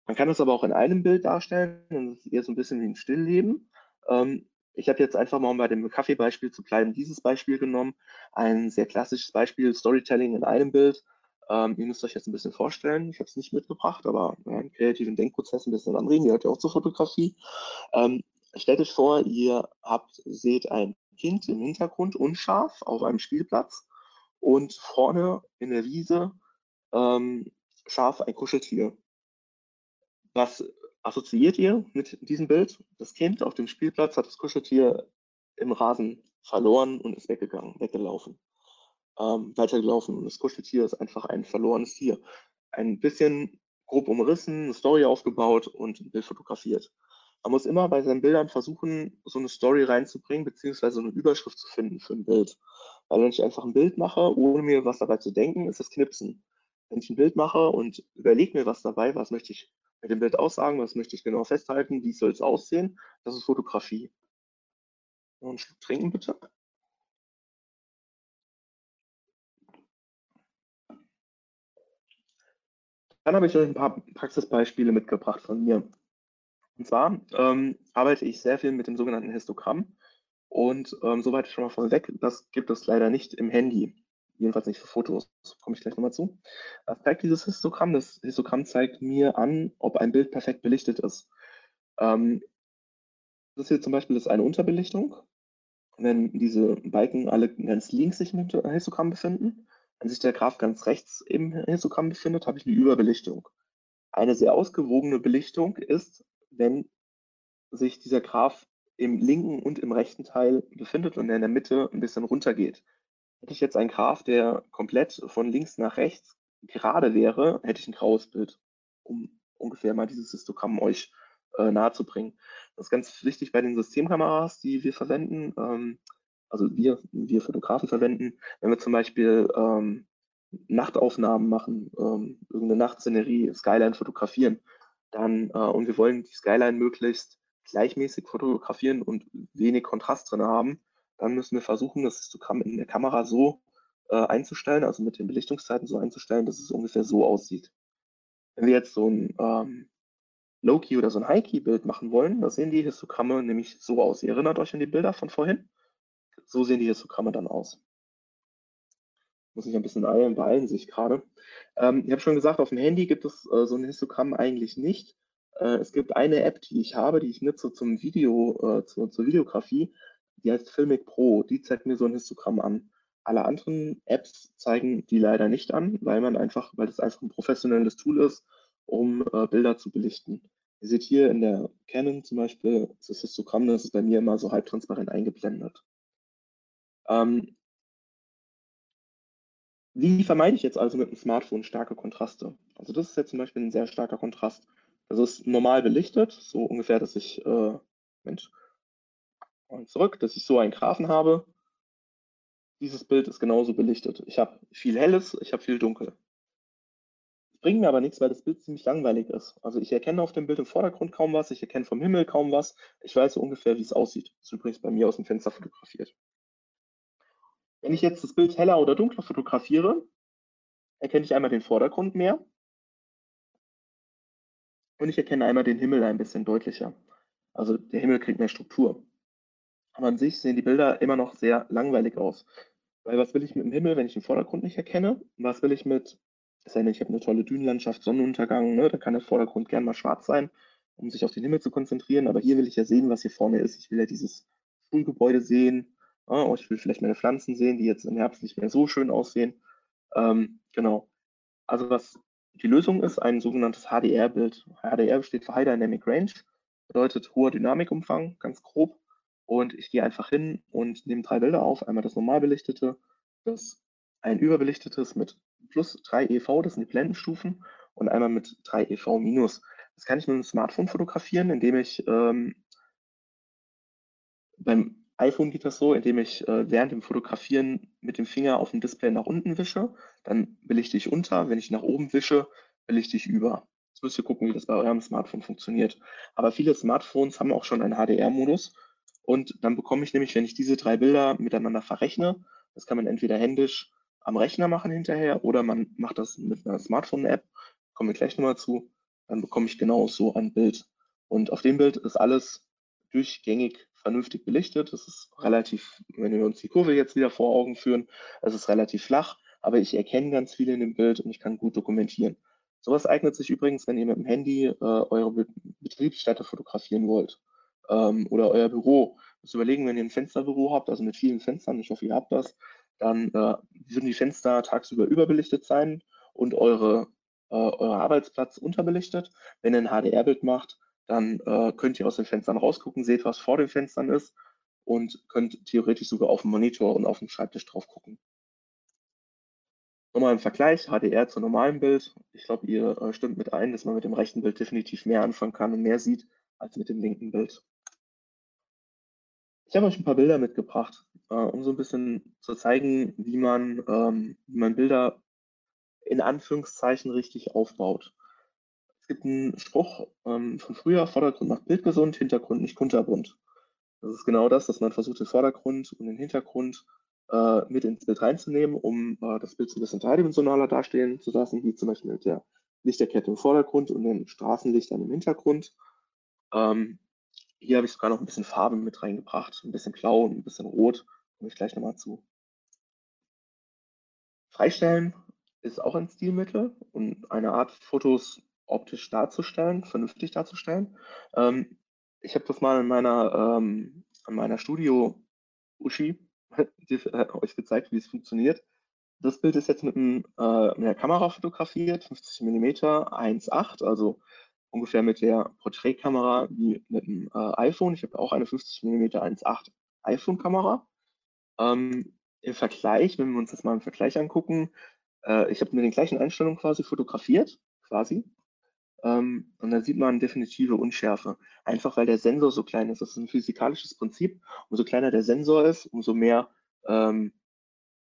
Man kann das aber auch in einem Bild darstellen, das ist eher so ein bisschen wie ein Stillleben. Ähm, ich habe jetzt einfach mal, um bei dem Kaffeebeispiel zu bleiben, dieses Beispiel genommen. Ein sehr klassisches Beispiel, Storytelling in einem Bild. Ähm, ihr müsst euch jetzt ein bisschen vorstellen, ich habe es nicht mitgebracht, aber ja, einen kreativen Denkprozess ein bisschen anregen, gehört ja auch zur Fotografie. Ähm, stellt euch vor, ihr habt, seht ein Kind im Hintergrund unscharf auf einem Spielplatz und vorne in der Wiese ähm, scharf ein Kuscheltier. Was assoziiert ihr mit diesem Bild? Das Kind auf dem Spielplatz hat das Kuscheltier im Rasen verloren und ist weggegangen, weggelaufen ähm, weitergelaufen und das Kuscheltier ist einfach ein verlorenes Tier. Ein bisschen grob umrissen, eine Story aufgebaut und ein Bild fotografiert. Man muss immer bei seinen Bildern versuchen, so eine Story reinzubringen, beziehungsweise eine Überschrift zu finden für ein Bild. Weil wenn ich einfach ein Bild mache, ohne mir was dabei zu denken, ist das Knipsen. Wenn ich ein Bild mache und überlege mir was dabei, was möchte ich mit dem Bild aussagen, was möchte ich genau festhalten, wie soll es aussehen, das ist Fotografie. Noch einen Schluck trinken bitte. Dann habe ich euch ein paar Praxisbeispiele mitgebracht von mir. Und zwar ähm, arbeite ich sehr viel mit dem sogenannten Histogramm. Und ähm, soweit schon mal vorweg, das gibt es leider nicht im Handy. Jedenfalls nicht für Fotos. Komme ich gleich nochmal zu. Was zeigt dieses Histogramm? Das Histogramm zeigt mir an, ob ein Bild perfekt belichtet ist. Ähm, das hier zum Beispiel ist eine Unterbelichtung. Wenn diese Balken alle ganz links sich im Histogramm befinden, wenn sich der Graph ganz rechts im Histogramm befindet, habe ich eine Überbelichtung. Eine sehr ausgewogene Belichtung ist, wenn sich dieser Graph im linken und im rechten Teil befindet und er in der Mitte ein bisschen runter geht. Hätte ich jetzt einen Graph, der komplett von links nach rechts gerade wäre, hätte ich ein graues Bild, um ungefähr mal dieses Histogramm euch äh, nahe zu bringen. Das ist ganz wichtig bei den Systemkameras, die wir verwenden. Ähm, also wir, wir Fotografen verwenden, wenn wir zum Beispiel ähm, Nachtaufnahmen machen, ähm, irgendeine Nachtszenerie, Skyline fotografieren, dann äh, und wir wollen die Skyline möglichst gleichmäßig fotografieren und wenig Kontrast drin haben, dann müssen wir versuchen, das Histogramm in der Kamera so äh, einzustellen, also mit den Belichtungszeiten so einzustellen, dass es ungefähr so aussieht. Wenn wir jetzt so ein ähm, Low-Key oder so ein High-Key-Bild machen wollen, da sehen die Histogramme nämlich so aus. Ihr erinnert euch an die Bilder von vorhin? So sehen die Histogramme dann aus. Muss ich ein bisschen eilen, beeilen sich gerade. Ähm, ich habe schon gesagt, auf dem Handy gibt es äh, so ein Histogramm eigentlich nicht. Äh, es gibt eine App, die ich habe, die ich nutze zum Video, äh, zur, zur Videografie. Die heißt Filmic Pro. Die zeigt mir so ein Histogramm an. Alle anderen Apps zeigen die leider nicht an, weil man einfach, weil das einfach ein professionelles Tool ist, um äh, Bilder zu belichten. Ihr seht hier in der Canon zum Beispiel das Histogramm, das ist bei mir immer so halbtransparent eingeblendet. Ähm, wie vermeide ich jetzt also mit dem Smartphone starke Kontraste? Also das ist jetzt zum Beispiel ein sehr starker Kontrast. Das ist normal belichtet, so ungefähr, dass ich, äh, Mensch, zurück, dass ich so einen Graphen habe. Dieses Bild ist genauso belichtet. Ich habe viel Helles, ich habe viel Dunkel. Das bringt mir aber nichts, weil das Bild ziemlich langweilig ist. Also ich erkenne auf dem Bild im Vordergrund kaum was, ich erkenne vom Himmel kaum was. Ich weiß so ungefähr, wie es aussieht. Das ist übrigens bei mir aus dem Fenster fotografiert. Wenn ich jetzt das Bild heller oder dunkler fotografiere, erkenne ich einmal den Vordergrund mehr und ich erkenne einmal den Himmel ein bisschen deutlicher. Also der Himmel kriegt mehr Struktur. Aber an sich sehen die Bilder immer noch sehr langweilig aus. Weil was will ich mit dem Himmel, wenn ich den Vordergrund nicht erkenne? Was will ich mit, ich habe eine tolle Dünenlandschaft, Sonnenuntergang, ne? da kann der Vordergrund gern mal schwarz sein, um sich auf den Himmel zu konzentrieren. Aber hier will ich ja sehen, was hier vorne ist. Ich will ja dieses Schulgebäude sehen. Ja, ich will vielleicht meine Pflanzen sehen, die jetzt im Herbst nicht mehr so schön aussehen. Ähm, genau. Also was die Lösung ist ein sogenanntes HDR-Bild. HDR steht für High Dynamic Range, bedeutet hoher Dynamikumfang, ganz grob. Und ich gehe einfach hin und nehme drei Bilder auf. Einmal das normal belichtete, das ein überbelichtetes mit plus 3 EV, das sind die Blendenstufen, und einmal mit 3 EV minus. Das kann ich mit einem Smartphone fotografieren, indem ich ähm, beim iPhone geht das so, indem ich äh, während dem Fotografieren mit dem Finger auf dem Display nach unten wische. Dann belichte ich unter. Wenn ich nach oben wische, belichte ich über. Jetzt müsst ihr gucken, wie das bei eurem Smartphone funktioniert. Aber viele Smartphones haben auch schon einen HDR-Modus. Und dann bekomme ich nämlich, wenn ich diese drei Bilder miteinander verrechne, das kann man entweder händisch am Rechner machen hinterher oder man macht das mit einer Smartphone-App, kommen wir gleich nochmal zu, dann bekomme ich genau so ein Bild. Und auf dem Bild ist alles durchgängig vernünftig belichtet. Das ist relativ, wenn wir uns die Kurve jetzt wieder vor Augen führen, es ist relativ flach, aber ich erkenne ganz viel in dem Bild und ich kann gut dokumentieren. Sowas eignet sich übrigens, wenn ihr mit dem Handy äh, eure Betriebsstätte fotografieren wollt ähm, oder euer Büro. Muss überlegen, wenn ihr ein Fensterbüro habt, also mit vielen Fenstern, ich hoffe, ihr habt das, dann äh, würden die Fenster tagsüber überbelichtet sein und eure, äh, euer Arbeitsplatz unterbelichtet. Wenn ihr ein HDR-Bild macht, dann äh, könnt ihr aus den Fenstern rausgucken, seht, was vor den Fenstern ist und könnt theoretisch sogar auf dem Monitor und auf dem Schreibtisch drauf gucken. Nochmal im Vergleich, HDR zu normalem Bild. Ich glaube, ihr äh, stimmt mit ein, dass man mit dem rechten Bild definitiv mehr anfangen kann und mehr sieht als mit dem linken Bild. Ich habe euch ein paar Bilder mitgebracht, äh, um so ein bisschen zu zeigen, wie man, ähm, wie man Bilder in Anführungszeichen richtig aufbaut. Es gibt einen Spruch ähm, von früher, Vordergrund macht Bild gesund, Hintergrund nicht kunterbunt. Das ist genau das, dass man versucht, den Vordergrund und den Hintergrund äh, mit ins Bild reinzunehmen, um äh, das Bild so ein bisschen dreidimensionaler dastehen zu lassen, wie zum Beispiel mit der Lichterkette im Vordergrund und den Straßenlichtern im Hintergrund. Ähm, hier habe ich sogar noch ein bisschen Farbe mit reingebracht, ein bisschen blau und ein bisschen rot, komme ich gleich nochmal zu. Freistellen ist auch ein Stilmittel und eine Art, Fotos optisch darzustellen, vernünftig darzustellen. Ähm, ich habe das mal in meiner, ähm, in meiner Studio Uschi äh, euch gezeigt, wie es funktioniert. Das Bild ist jetzt mit, einem, äh, mit einer Kamera fotografiert, 50 mm 1.8, also ungefähr mit der Porträtkamera wie mit dem äh, iPhone. Ich habe auch eine 50 mm 1.8 iPhone-Kamera. Ähm, Im Vergleich, wenn wir uns das mal im Vergleich angucken, äh, ich habe mit den gleichen Einstellungen quasi fotografiert, quasi. Ähm, und da sieht man definitive Unschärfe. Einfach weil der Sensor so klein ist. Das ist ein physikalisches Prinzip. Umso kleiner der Sensor ist, umso mehr, ähm,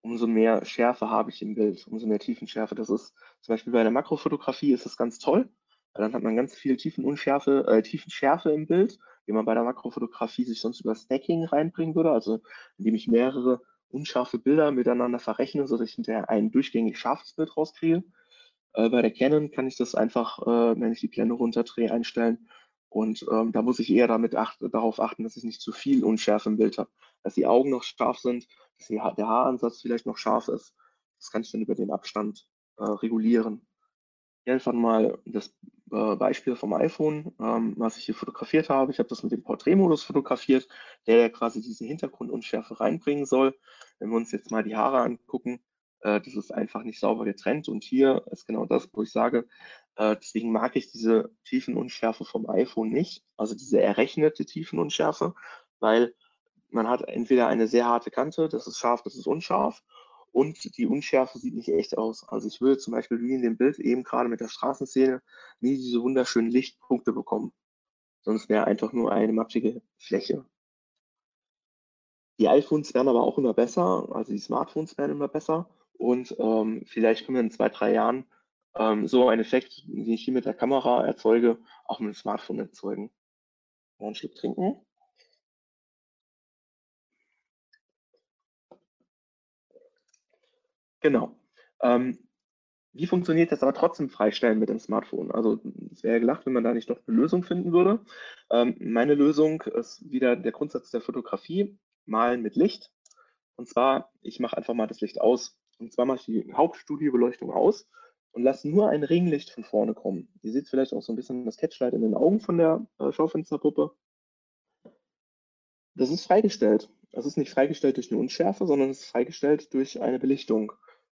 umso mehr Schärfe habe ich im Bild, umso mehr Tiefenschärfe. Das ist zum Beispiel bei der Makrofotografie ist das ganz toll Dann hat man ganz viel Tiefenunschärfe, äh, Tiefenschärfe im Bild, wie man bei der Makrofotografie sich sonst über Stacking reinbringen würde, also indem ich mehrere unscharfe Bilder miteinander verrechne, sodass ich hinterher ein durchgängig scharfes Bild rauskriege. Äh, bei der Canon kann ich das einfach, äh, wenn ich die Blende runterdrehe, einstellen. Und ähm, da muss ich eher damit acht, darauf achten, dass ich nicht zu viel Unschärfe im Bild habe. Dass die Augen noch scharf sind, dass die, der Haaransatz vielleicht noch scharf ist. Das kann ich dann über den Abstand äh, regulieren. Hier einfach mal das äh, Beispiel vom iPhone, ähm, was ich hier fotografiert habe. Ich habe das mit dem Porträtmodus fotografiert, der quasi diese Hintergrundunschärfe reinbringen soll. Wenn wir uns jetzt mal die Haare angucken, äh, das ist einfach nicht sauber getrennt. Und hier ist genau das, wo ich sage, äh, deswegen mag ich diese Tiefenunschärfe vom iPhone nicht, also diese errechnete Tiefenunschärfe, weil man hat entweder eine sehr harte Kante, das ist scharf, das ist unscharf, und die Unschärfe sieht nicht echt aus. Also ich würde zum Beispiel wie in dem Bild eben gerade mit der Straßenszene nie diese wunderschönen Lichtpunkte bekommen. Sonst wäre einfach nur eine matschige Fläche. Die iPhones werden aber auch immer besser, also die Smartphones werden immer besser und ähm, vielleicht können wir in zwei, drei Jahren ähm, so einen Effekt, den ich hier mit der Kamera erzeuge, auch mit dem Smartphone erzeugen. Mal einen Schluck trinken. Genau. Ähm, wie funktioniert das aber trotzdem freistellen mit dem Smartphone? Also es wäre gelacht, wenn man da nicht doch eine Lösung finden würde. Ähm, meine Lösung ist wieder der Grundsatz der Fotografie, malen mit Licht. Und zwar, ich mache einfach mal das Licht aus. Und zwar mache ich die Hauptstudiobeleuchtung aus und lasse nur ein Ringlicht von vorne kommen. Ihr seht vielleicht auch so ein bisschen das Catchlight in den Augen von der äh, Schaufensterpuppe. Das ist freigestellt. Das ist nicht freigestellt durch eine Unschärfe, sondern es ist freigestellt durch eine Belichtung.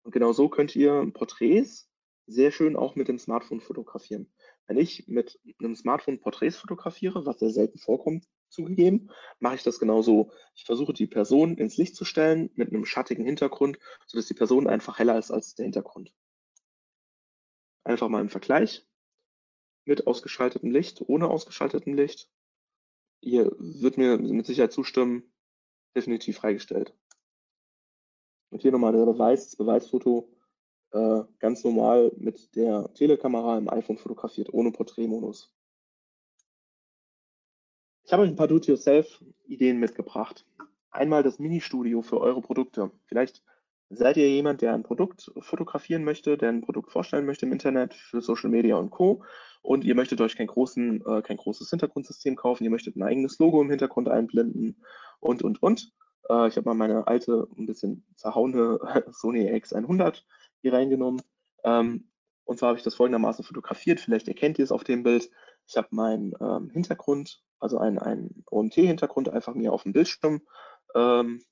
Und genau so könnt ihr Porträts sehr schön auch mit dem Smartphone fotografieren. Wenn ich mit einem Smartphone Porträts fotografiere, was sehr selten vorkommt, zugegeben, mache ich das genau so. Ich versuche die Person ins Licht zu stellen mit einem schattigen Hintergrund, sodass die Person einfach heller ist als der Hintergrund. Einfach mal im Vergleich mit ausgeschaltetem Licht, ohne ausgeschaltetem Licht. Ihr wird mir mit Sicherheit zustimmen, definitiv freigestellt. Und hier nochmal der Beweis, das Beweisfoto äh, ganz normal mit der Telekamera im iPhone fotografiert, ohne Porträtmodus. Ich habe euch ein paar Do-it-yourself-Ideen mitgebracht. Einmal das Mini-Studio für eure Produkte. Vielleicht seid ihr jemand, der ein Produkt fotografieren möchte, der ein Produkt vorstellen möchte im Internet für Social Media und Co. Und ihr möchtet euch kein, großen, äh, kein großes Hintergrundsystem kaufen, ihr möchtet ein eigenes Logo im Hintergrund einblenden und, und, und. Äh, ich habe mal meine alte, ein bisschen zerhauene Sony X100 hier reingenommen. Ähm, und zwar habe ich das folgendermaßen fotografiert. Vielleicht erkennt ihr es auf dem Bild. Ich habe meinen ähm, Hintergrund, also einen, einen OMT-Hintergrund, einfach mir auf dem Bildschirm ähm,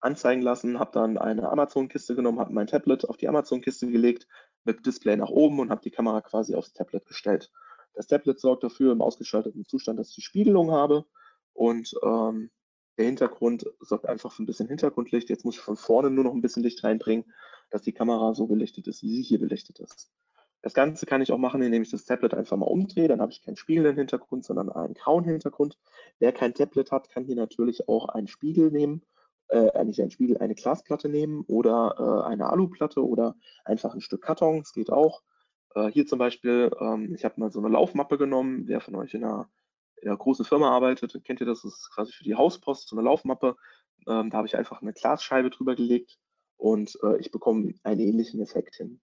anzeigen lassen, habe dann eine Amazon-Kiste genommen, habe mein Tablet auf die Amazon-Kiste gelegt, mit Display nach oben und habe die Kamera quasi aufs Tablet gestellt. Das Tablet sorgt dafür im ausgeschalteten Zustand, dass ich die Spiegelung habe und ähm, der Hintergrund sorgt einfach für ein bisschen Hintergrundlicht. Jetzt muss ich von vorne nur noch ein bisschen Licht reinbringen, dass die Kamera so belichtet ist, wie sie hier belichtet ist. Das Ganze kann ich auch machen, indem ich das Tablet einfach mal umdrehe. Dann habe ich keinen spiegelnden Hintergrund, sondern einen grauen Hintergrund. Wer kein Tablet hat, kann hier natürlich auch einen Spiegel nehmen, äh, nicht einen Spiegel, eine Glasplatte nehmen oder äh, eine Aluplatte oder einfach ein Stück Karton. Das geht auch. Äh, hier zum Beispiel, ähm, ich habe mal so eine Laufmappe genommen. Wer von euch in einer in einer großen Firma arbeitet, kennt ihr das, das ist quasi für die Hauspost, so eine Laufmappe. Ähm, da habe ich einfach eine Glasscheibe drüber gelegt und äh, ich bekomme einen ähnlichen Effekt hin.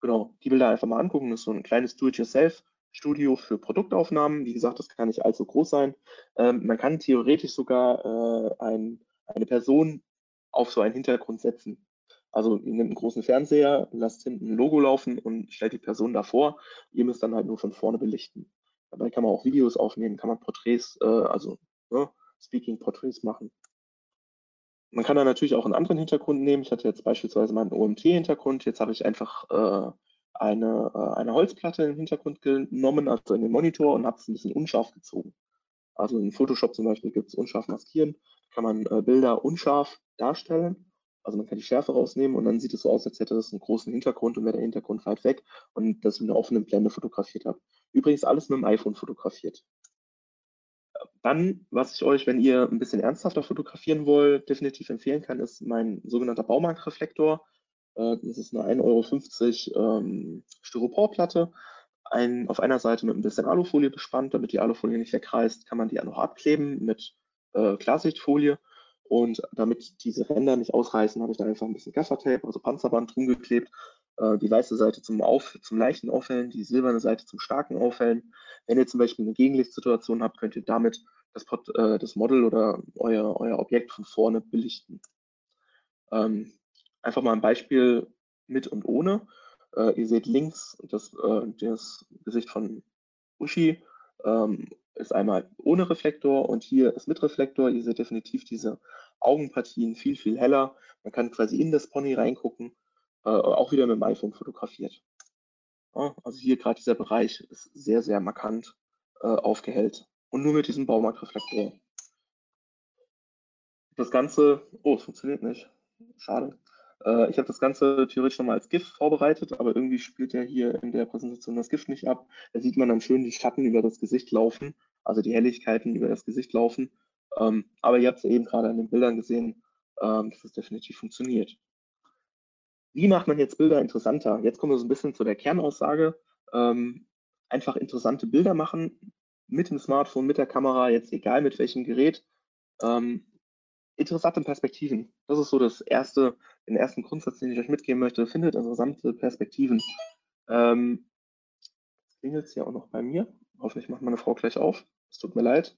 Genau, die Bilder einfach mal angucken. Das ist so ein kleines Do-it-yourself-Studio für Produktaufnahmen. Wie gesagt, das kann nicht allzu groß sein. Ähm, man kann theoretisch sogar äh, ein, eine Person auf so einen Hintergrund setzen. Also ihr nehmt einen großen Fernseher, lasst hinten ein Logo laufen und stellt die Person davor. Ihr müsst dann halt nur von vorne belichten. Dabei kann man auch Videos aufnehmen, kann man Porträts, äh, also ne, Speaking Porträts machen. Man kann da natürlich auch einen anderen Hintergrund nehmen. Ich hatte jetzt beispielsweise meinen OMT-Hintergrund. Jetzt habe ich einfach äh, eine, äh, eine Holzplatte im Hintergrund genommen, also in den Monitor und habe es ein bisschen unscharf gezogen. Also in Photoshop zum Beispiel gibt es unscharf maskieren, kann man äh, Bilder unscharf darstellen. Also man kann die Schärfe rausnehmen und dann sieht es so aus, als hätte das einen großen Hintergrund und wäre der Hintergrund weit weg und das in einer offenen Blende fotografiert habe. Übrigens alles mit dem iPhone fotografiert. Dann, was ich euch, wenn ihr ein bisschen ernsthafter fotografieren wollt, definitiv empfehlen kann, ist mein sogenannter Baumarktreflektor. Äh, das ist eine 1,50 Euro ähm, Styroporplatte. ein, auf einer Seite mit ein bisschen Alufolie bespannt, damit die Alufolie nicht wegreißt, kann man die auch noch abkleben mit äh, Klarsichtfolie. Und damit diese Ränder nicht ausreißen, habe ich da einfach ein bisschen Gaffertape, also Panzerband rumgeklebt. Äh, die weiße Seite zum, Auf, zum leichten Aufhellen, die silberne Seite zum starken Aufhellen. Wenn ihr zum Beispiel eine Gegenlichtsituation habt, könnt ihr damit das, äh, das Model oder euer, euer Objekt von vorne belichten. Ähm, einfach mal ein Beispiel mit und ohne. Äh, ihr seht links das, äh, das Gesicht von Uschi ähm, ist einmal ohne Reflektor und hier ist mit Reflektor. Ihr seht definitiv diese Augenpartien viel, viel heller. Man kann quasi in das Pony reingucken, äh, auch wieder mit dem iPhone fotografiert. Ja, also hier gerade dieser Bereich ist sehr, sehr markant äh, aufgehellt und nur mit diesem Baumarktreflektor. Das Ganze, oh, es funktioniert nicht. Schade. Äh, ich habe das Ganze theoretisch nochmal als GIF vorbereitet, aber irgendwie spielt er hier in der Präsentation das GIF nicht ab. Da sieht man dann schön die Schatten über das Gesicht laufen, also die Helligkeiten über das Gesicht laufen. Ähm, aber ihr habt es ja eben gerade an den Bildern gesehen, ähm, dass es definitiv funktioniert. Wie macht man jetzt Bilder interessanter? Jetzt kommen wir so ein bisschen zu der Kernaussage. Ähm, einfach interessante Bilder machen mit dem Smartphone, mit der Kamera, jetzt egal mit welchem Gerät. Ähm, interessante Perspektiven. Das ist so das erste, den ersten Grundsatz, den ich euch mitgeben möchte. Findet interessante Perspektiven. Ähm, klingelt es ja auch noch bei mir. Hoffentlich macht meine Frau gleich auf. Es tut mir leid.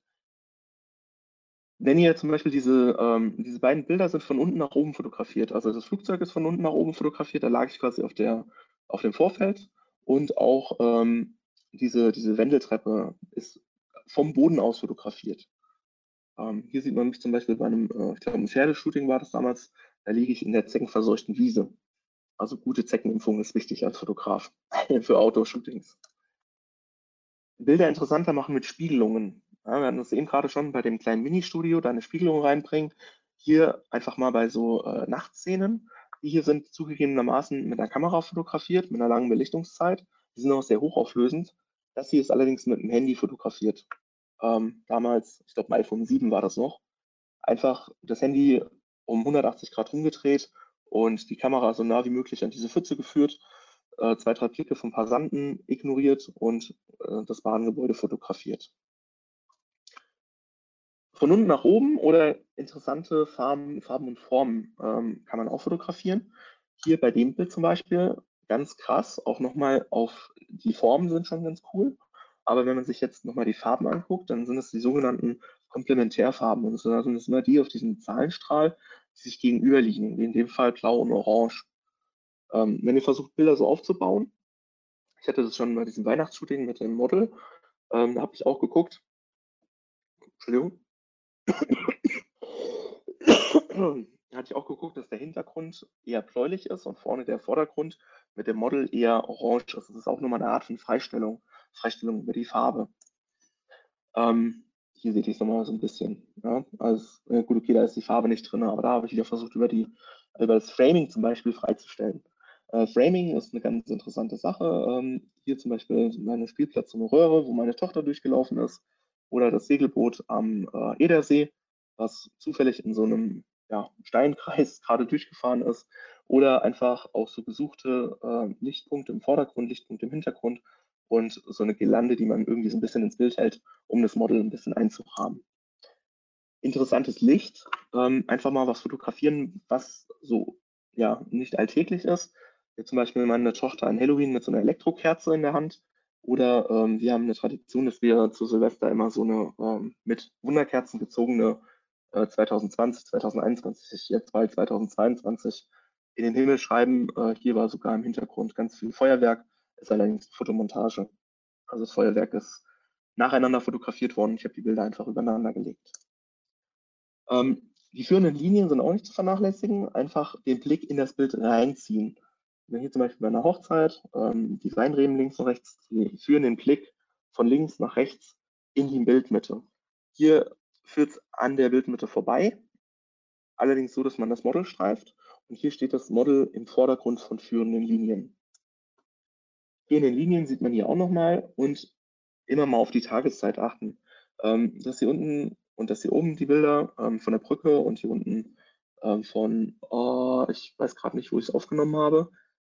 Wenn ihr zum Beispiel diese, ähm, diese beiden Bilder sind von unten nach oben fotografiert, also das Flugzeug ist von unten nach oben fotografiert, da lag ich quasi auf, der, auf dem Vorfeld und auch ähm, diese, diese Wendeltreppe ist vom Boden aus fotografiert. Ähm, hier sieht man mich zum Beispiel bei einem, äh, ich glaube, ein Pferdeshooting war das damals, da liege ich in der zeckenverseuchten Wiese. Also gute Zeckenimpfung ist wichtig als Fotograf für Outdoor-Shootings. Bilder interessanter machen mit Spiegelungen. Ja, wir hatten das eben gerade schon bei dem kleinen Ministudio, da eine Spiegelung reinbringen. Hier einfach mal bei so äh, Nachtszenen. Die hier sind zugegebenermaßen mit einer Kamera fotografiert, mit einer langen Belichtungszeit. Die sind auch sehr hochauflösend. Das hier ist allerdings mit dem Handy fotografiert ähm, damals, ich glaube, iPhone 7 war das noch, einfach das Handy um 180 Grad rumgedreht und die Kamera so nah wie möglich an diese Pfütze geführt, äh, zwei, drei Blicke von Passanten ignoriert und äh, das Bahngebäude fotografiert. Von unten nach oben oder interessante Farben, Farben und Formen ähm, kann man auch fotografieren. Hier bei dem Bild zum Beispiel ganz krass, auch nochmal auf die Formen sind schon ganz cool. Aber wenn man sich jetzt nochmal die Farben anguckt, dann sind es die sogenannten Komplementärfarben. Und das sind immer die auf diesem Zahlenstrahl, die sich gegenüberliegen, wie in dem Fall blau und orange. Ähm, wenn ihr versucht, Bilder so aufzubauen, ich hatte das schon bei diesem Weihnachtsshooting mit dem Model, ähm, da habe ich auch geguckt, Entschuldigung, hatte ich auch geguckt, dass der Hintergrund eher bläulich ist und vorne der Vordergrund mit dem Model eher orange ist. Das ist auch nochmal eine Art von Freistellung. Freistellung über die Farbe. Ähm, hier seht ihr es nochmal so ein bisschen. Ja? Also, äh, gut, okay, da ist die Farbe nicht drin, aber da habe ich wieder versucht, über, die, über das Framing zum Beispiel freizustellen. Äh, Framing ist eine ganz interessante Sache. Ähm, hier zum Beispiel meine Spielplatz eine Röhre, wo meine Tochter durchgelaufen ist, oder das Segelboot am äh, Edersee, was zufällig in so einem ja, Steinkreis gerade durchgefahren ist, oder einfach auch so gesuchte äh, Lichtpunkte im Vordergrund, Lichtpunkte im Hintergrund, und so eine Gelande, die man irgendwie so ein bisschen ins Bild hält, um das Model ein bisschen einzurahmen. Interessantes Licht, ähm, einfach mal was fotografieren, was so ja nicht alltäglich ist. Hier zum Beispiel meine Tochter an Halloween mit so einer Elektrokerze in der Hand. Oder ähm, wir haben eine Tradition, dass wir zu Silvester immer so eine ähm, mit Wunderkerzen gezogene äh, 2020, 2021, jetzt bald 2022 in den Himmel schreiben. Äh, hier war sogar im Hintergrund ganz viel Feuerwerk ist allerdings Fotomontage. Also das Feuerwerk ist nacheinander fotografiert worden. Ich habe die Bilder einfach übereinander gelegt. Ähm, die führenden Linien sind auch nicht zu vernachlässigen. Einfach den Blick in das Bild reinziehen. Wenn hier zum Beispiel bei einer Hochzeit, ähm, die Weinreben links und rechts, führen den Blick von links nach rechts in die Bildmitte. Hier führt es an der Bildmitte vorbei, allerdings so, dass man das Model streift. Und hier steht das Model im Vordergrund von führenden Linien. Hier in den Linien sieht man hier auch nochmal und immer mal auf die Tageszeit achten. Ähm, dass hier unten und dass hier oben die Bilder ähm, von der Brücke und hier unten ähm, von, oh, ich weiß gerade nicht, wo ich es aufgenommen habe.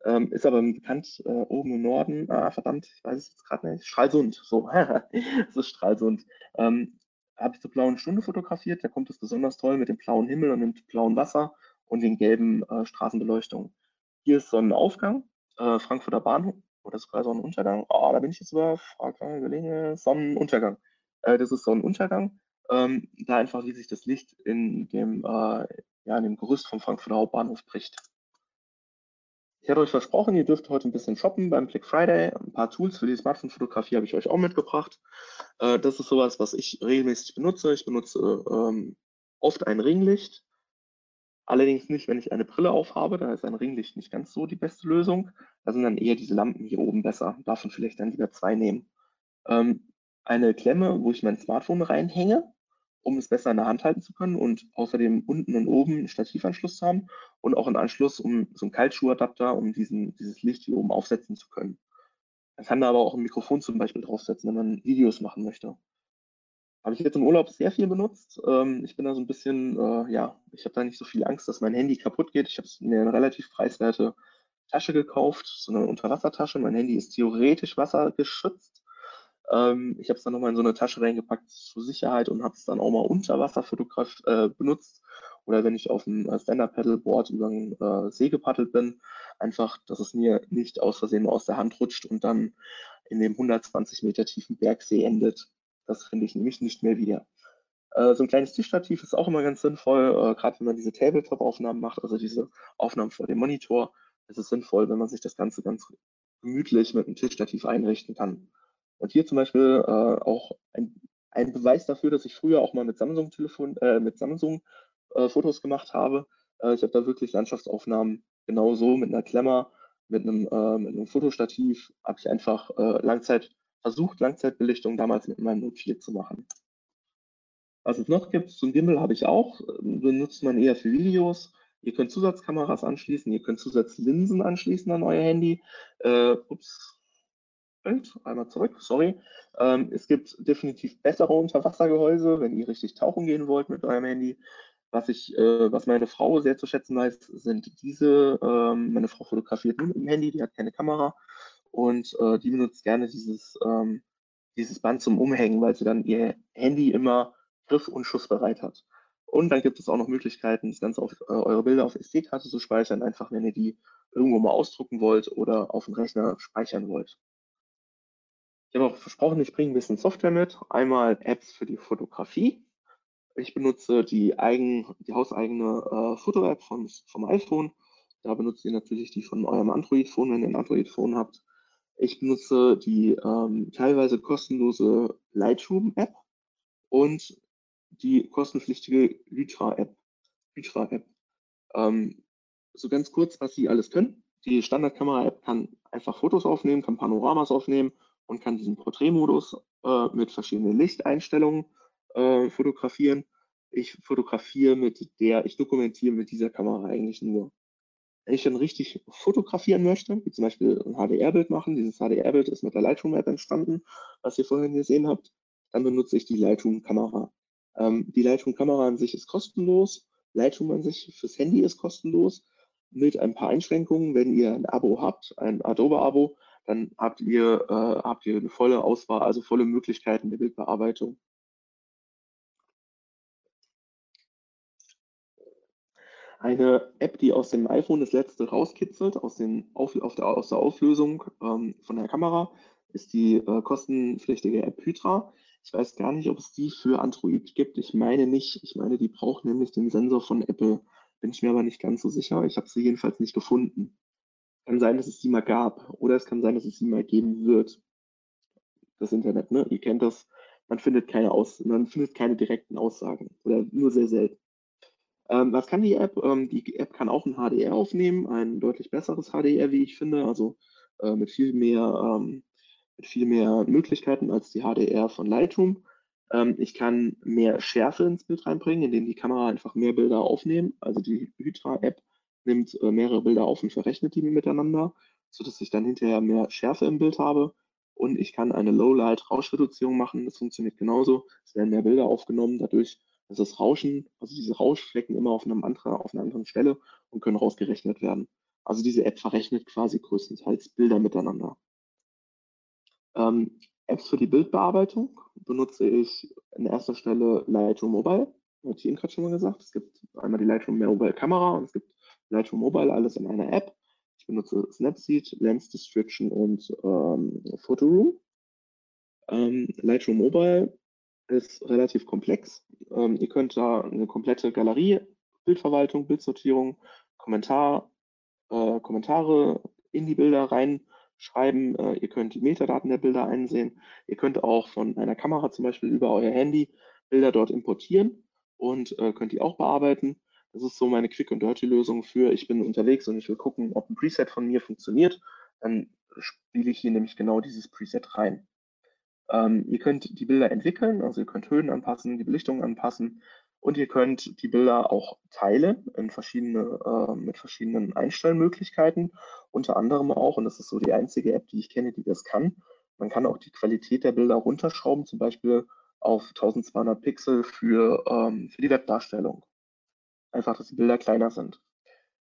Ähm, ist aber bekannt äh, oben im Norden, ah, verdammt, ich weiß es jetzt gerade nicht, Stralsund, so, es ist Stralsund. Ähm, habe ich zur blauen Stunde fotografiert, da kommt es besonders toll mit dem blauen Himmel und dem blauen Wasser und den gelben äh, Straßenbeleuchtungen. Hier ist Sonnenaufgang, äh, Frankfurter Bahnhof, oder sogar Sonnenuntergang. Oh, da bin ich jetzt über, Frage, überlege, Sonnenuntergang. Äh, das ist Sonnenuntergang. Ähm, da einfach, wie sich das Licht in dem, äh, ja, in dem Gerüst vom Frankfurter Hauptbahnhof bricht. Ich hatte euch versprochen, ihr dürft heute ein bisschen shoppen beim Black Friday. Ein paar Tools für die Smartphone-Fotografie habe ich euch auch mitgebracht. Äh, das ist sowas, was ich regelmäßig benutze. Ich benutze ähm, oft ein Ringlicht. Allerdings nicht, wenn ich eine Brille aufhabe, da ist ein Ringlicht nicht ganz so die beste Lösung. Da sind dann eher diese Lampen hier oben besser. Davon vielleicht dann lieber zwei nehmen. Ähm, eine Klemme, wo ich mein Smartphone reinhänge, um es besser in der Hand halten zu können und außerdem unten und oben einen Stativanschluss zu haben und auch einen Anschluss, um so einen Kaltschuhadapter, um diesen, dieses Licht hier oben aufsetzen zu können. Man kann da aber auch ein Mikrofon zum Beispiel draufsetzen, wenn man Videos machen möchte. Habe ich jetzt im Urlaub sehr viel benutzt. Ähm, ich bin da so ein bisschen, äh, ja, ich habe da nicht so viel Angst, dass mein Handy kaputt geht. Ich habe mir eine relativ preiswerte Tasche gekauft, so eine Unterwassertasche. Mein Handy ist theoretisch wassergeschützt. Ähm, ich habe es dann nochmal in so eine Tasche reingepackt zur Sicherheit und habe es dann auch mal unter Wasser äh, benutzt. Oder wenn ich auf dem äh, Stand-Up-Paddleboard über den äh, See gepaddelt bin, einfach, dass es mir nicht aus Versehen aus der Hand rutscht und dann in dem 120 Meter tiefen Bergsee endet. Das finde ich nämlich nicht mehr wieder. Äh, so ein kleines Tischstativ ist auch immer ganz sinnvoll, äh, gerade wenn man diese Tabletop-Aufnahmen macht, also diese Aufnahmen vor dem Monitor. Es ist sinnvoll, wenn man sich das Ganze ganz gemütlich mit einem Tischstativ einrichten kann. Und hier zum Beispiel äh, auch ein, ein, Beweis dafür, dass ich früher auch mal mit Samsung Telefon, äh, mit Samsung äh, Fotos gemacht habe. Äh, ich habe da wirklich Landschaftsaufnahmen genau so mit einer Klemmer, mit einem, äh, mit einem Fotostativ, habe ich einfach äh, Langzeit versucht, Langzeitbelichtung damals mit meinem Note 4 zu machen. Was es noch gibt, zum Gimbal habe ich auch, benutzt man eher für Videos. Ihr könnt Zusatzkameras anschließen, ihr könnt Zusatzlinsen anschließen an euer Handy. Äh, ups, einmal zurück, sorry. Ähm, es gibt definitiv bessere Unterwassergehäuse, wenn ihr richtig tauchen gehen wollt mit eurem Handy. Was ich, äh, was meine Frau sehr zu schätzen weiß, sind diese, ähm, meine Frau fotografiert nur mit dem Handy, die hat keine Kamera und äh, die benutzt gerne dieses, ähm, dieses Band zum Umhängen, weil sie dann ihr Handy immer griff- und schussbereit hat. Und dann gibt es auch noch Möglichkeiten, das Ganze auf äh, eure Bilder auf SD-Karte zu speichern, einfach wenn ihr die irgendwo mal ausdrucken wollt oder auf dem Rechner speichern wollt. Ich habe auch versprochen, ich bringe ein bisschen Software mit. Einmal Apps für die Fotografie. Ich benutze die, eigen, die hauseigene äh, Foto-App vom, vom iPhone. Da benutzt ihr natürlich die von eurem Android-Phone, wenn ihr ein Android-Phone habt. Ich benutze die ähm, teilweise kostenlose Lightroom-App und die kostenpflichtige Lytra-App. Lytra-App. Ähm, so ganz kurz, was sie alles können. Die Standardkamera-App kann einfach Fotos aufnehmen, kann Panoramas aufnehmen und kann diesen Porträtmodus äh, mit verschiedenen Lichteinstellungen äh, fotografieren. Ich fotografiere mit der, ich dokumentiere mit dieser Kamera eigentlich nur wenn ich dann richtig fotografieren möchte, wie zum Beispiel ein HDR-Bild machen, dieses HDR-Bild ist mit der Lightroom-App entstanden, was ihr vorhin gesehen habt, dann benutze ich die Lightroom-Kamera. Ähm, die Lightroom-Kamera an sich ist kostenlos, Lightroom an sich fürs Handy ist kostenlos, mit ein paar Einschränkungen. Wenn ihr ein Abo habt, ein Adobe-Abo, dann habt ihr, äh, habt ihr eine volle Auswahl, also volle Möglichkeiten der Bildbearbeitung. eine App, die aus dem iPhone das letzte rauskitzelt, aus, den Auf, der, aus der Auflösung ähm, von der Kamera, ist die äh, kostenpflichtige App Hydra. Ich weiß gar nicht, ob es die für Android gibt. Ich meine nicht. Ich meine, die braucht nämlich den Sensor von Apple. Bin ich mir aber nicht ganz so sicher. Ich habe sie jedenfalls nicht gefunden. Kann sein, dass es die mal gab. Oder es kann sein, dass es sie mal geben wird. Das Internet, ne? Ihr kennt das. Man findet keine Aus man findet keine direkten Aussagen. Oder nur sehr selten. Ähm, was kann die App? Ähm, die App kann auch ein HDR aufnehmen, ein deutlich besseres HDR, wie ich finde, also äh, mit viel mehr ähm, mit viel mehr Möglichkeiten als die HDR von Lightroom. Ähm, ich kann mehr Schärfe ins Bild reinbringen, indem die Kamera einfach mehr Bilder aufnehmen. Also die Hydra-App nimmt äh, mehrere Bilder auf und verrechnet die miteinander, sodass ich dann hinterher mehr Schärfe im Bild habe. Und ich kann eine Low-Light-Rauschreduzierung machen. Das funktioniert genauso. Es werden mehr Bilder aufgenommen. Dadurch also das Rauschen, also diese Rauschflecken immer auf, einem anderen, auf einer anderen Stelle und können rausgerechnet werden. Also diese App verrechnet quasi größtenteils Bilder miteinander. Ähm, Apps für die Bildbearbeitung benutze ich an erster Stelle Lightroom Mobile. Hatte ich eben gerade schon mal gesagt. Es gibt einmal die Lightroom Mobile Kamera und es gibt Lightroom Mobile, alles in einer App. Ich benutze Snapseed, Lens Description und ähm, Photoroom. Ähm, Lightroom Mobile ist relativ komplex. Ähm, ihr könnt da eine komplette Galerie, Bildverwaltung, Bildsortierung, Kommentar, äh, Kommentare in die Bilder reinschreiben. Äh, ihr könnt die Metadaten der Bilder einsehen. Ihr könnt auch von einer Kamera zum Beispiel über euer Handy Bilder dort importieren und äh, könnt die auch bearbeiten. Das ist so meine Quick- und Dirty-Lösung für, ich bin unterwegs und ich will gucken, ob ein Preset von mir funktioniert. Dann spiele ich hier nämlich genau dieses Preset rein. Ähm, ihr könnt die Bilder entwickeln, also ihr könnt Höhen anpassen, die Belichtung anpassen und ihr könnt die Bilder auch teilen in verschiedene, äh, mit verschiedenen Einstellmöglichkeiten. Unter anderem auch, und das ist so die einzige App, die ich kenne, die das kann, man kann auch die Qualität der Bilder runterschrauben, zum Beispiel auf 1200 Pixel für, ähm, für die Webdarstellung. Einfach, dass die Bilder kleiner sind.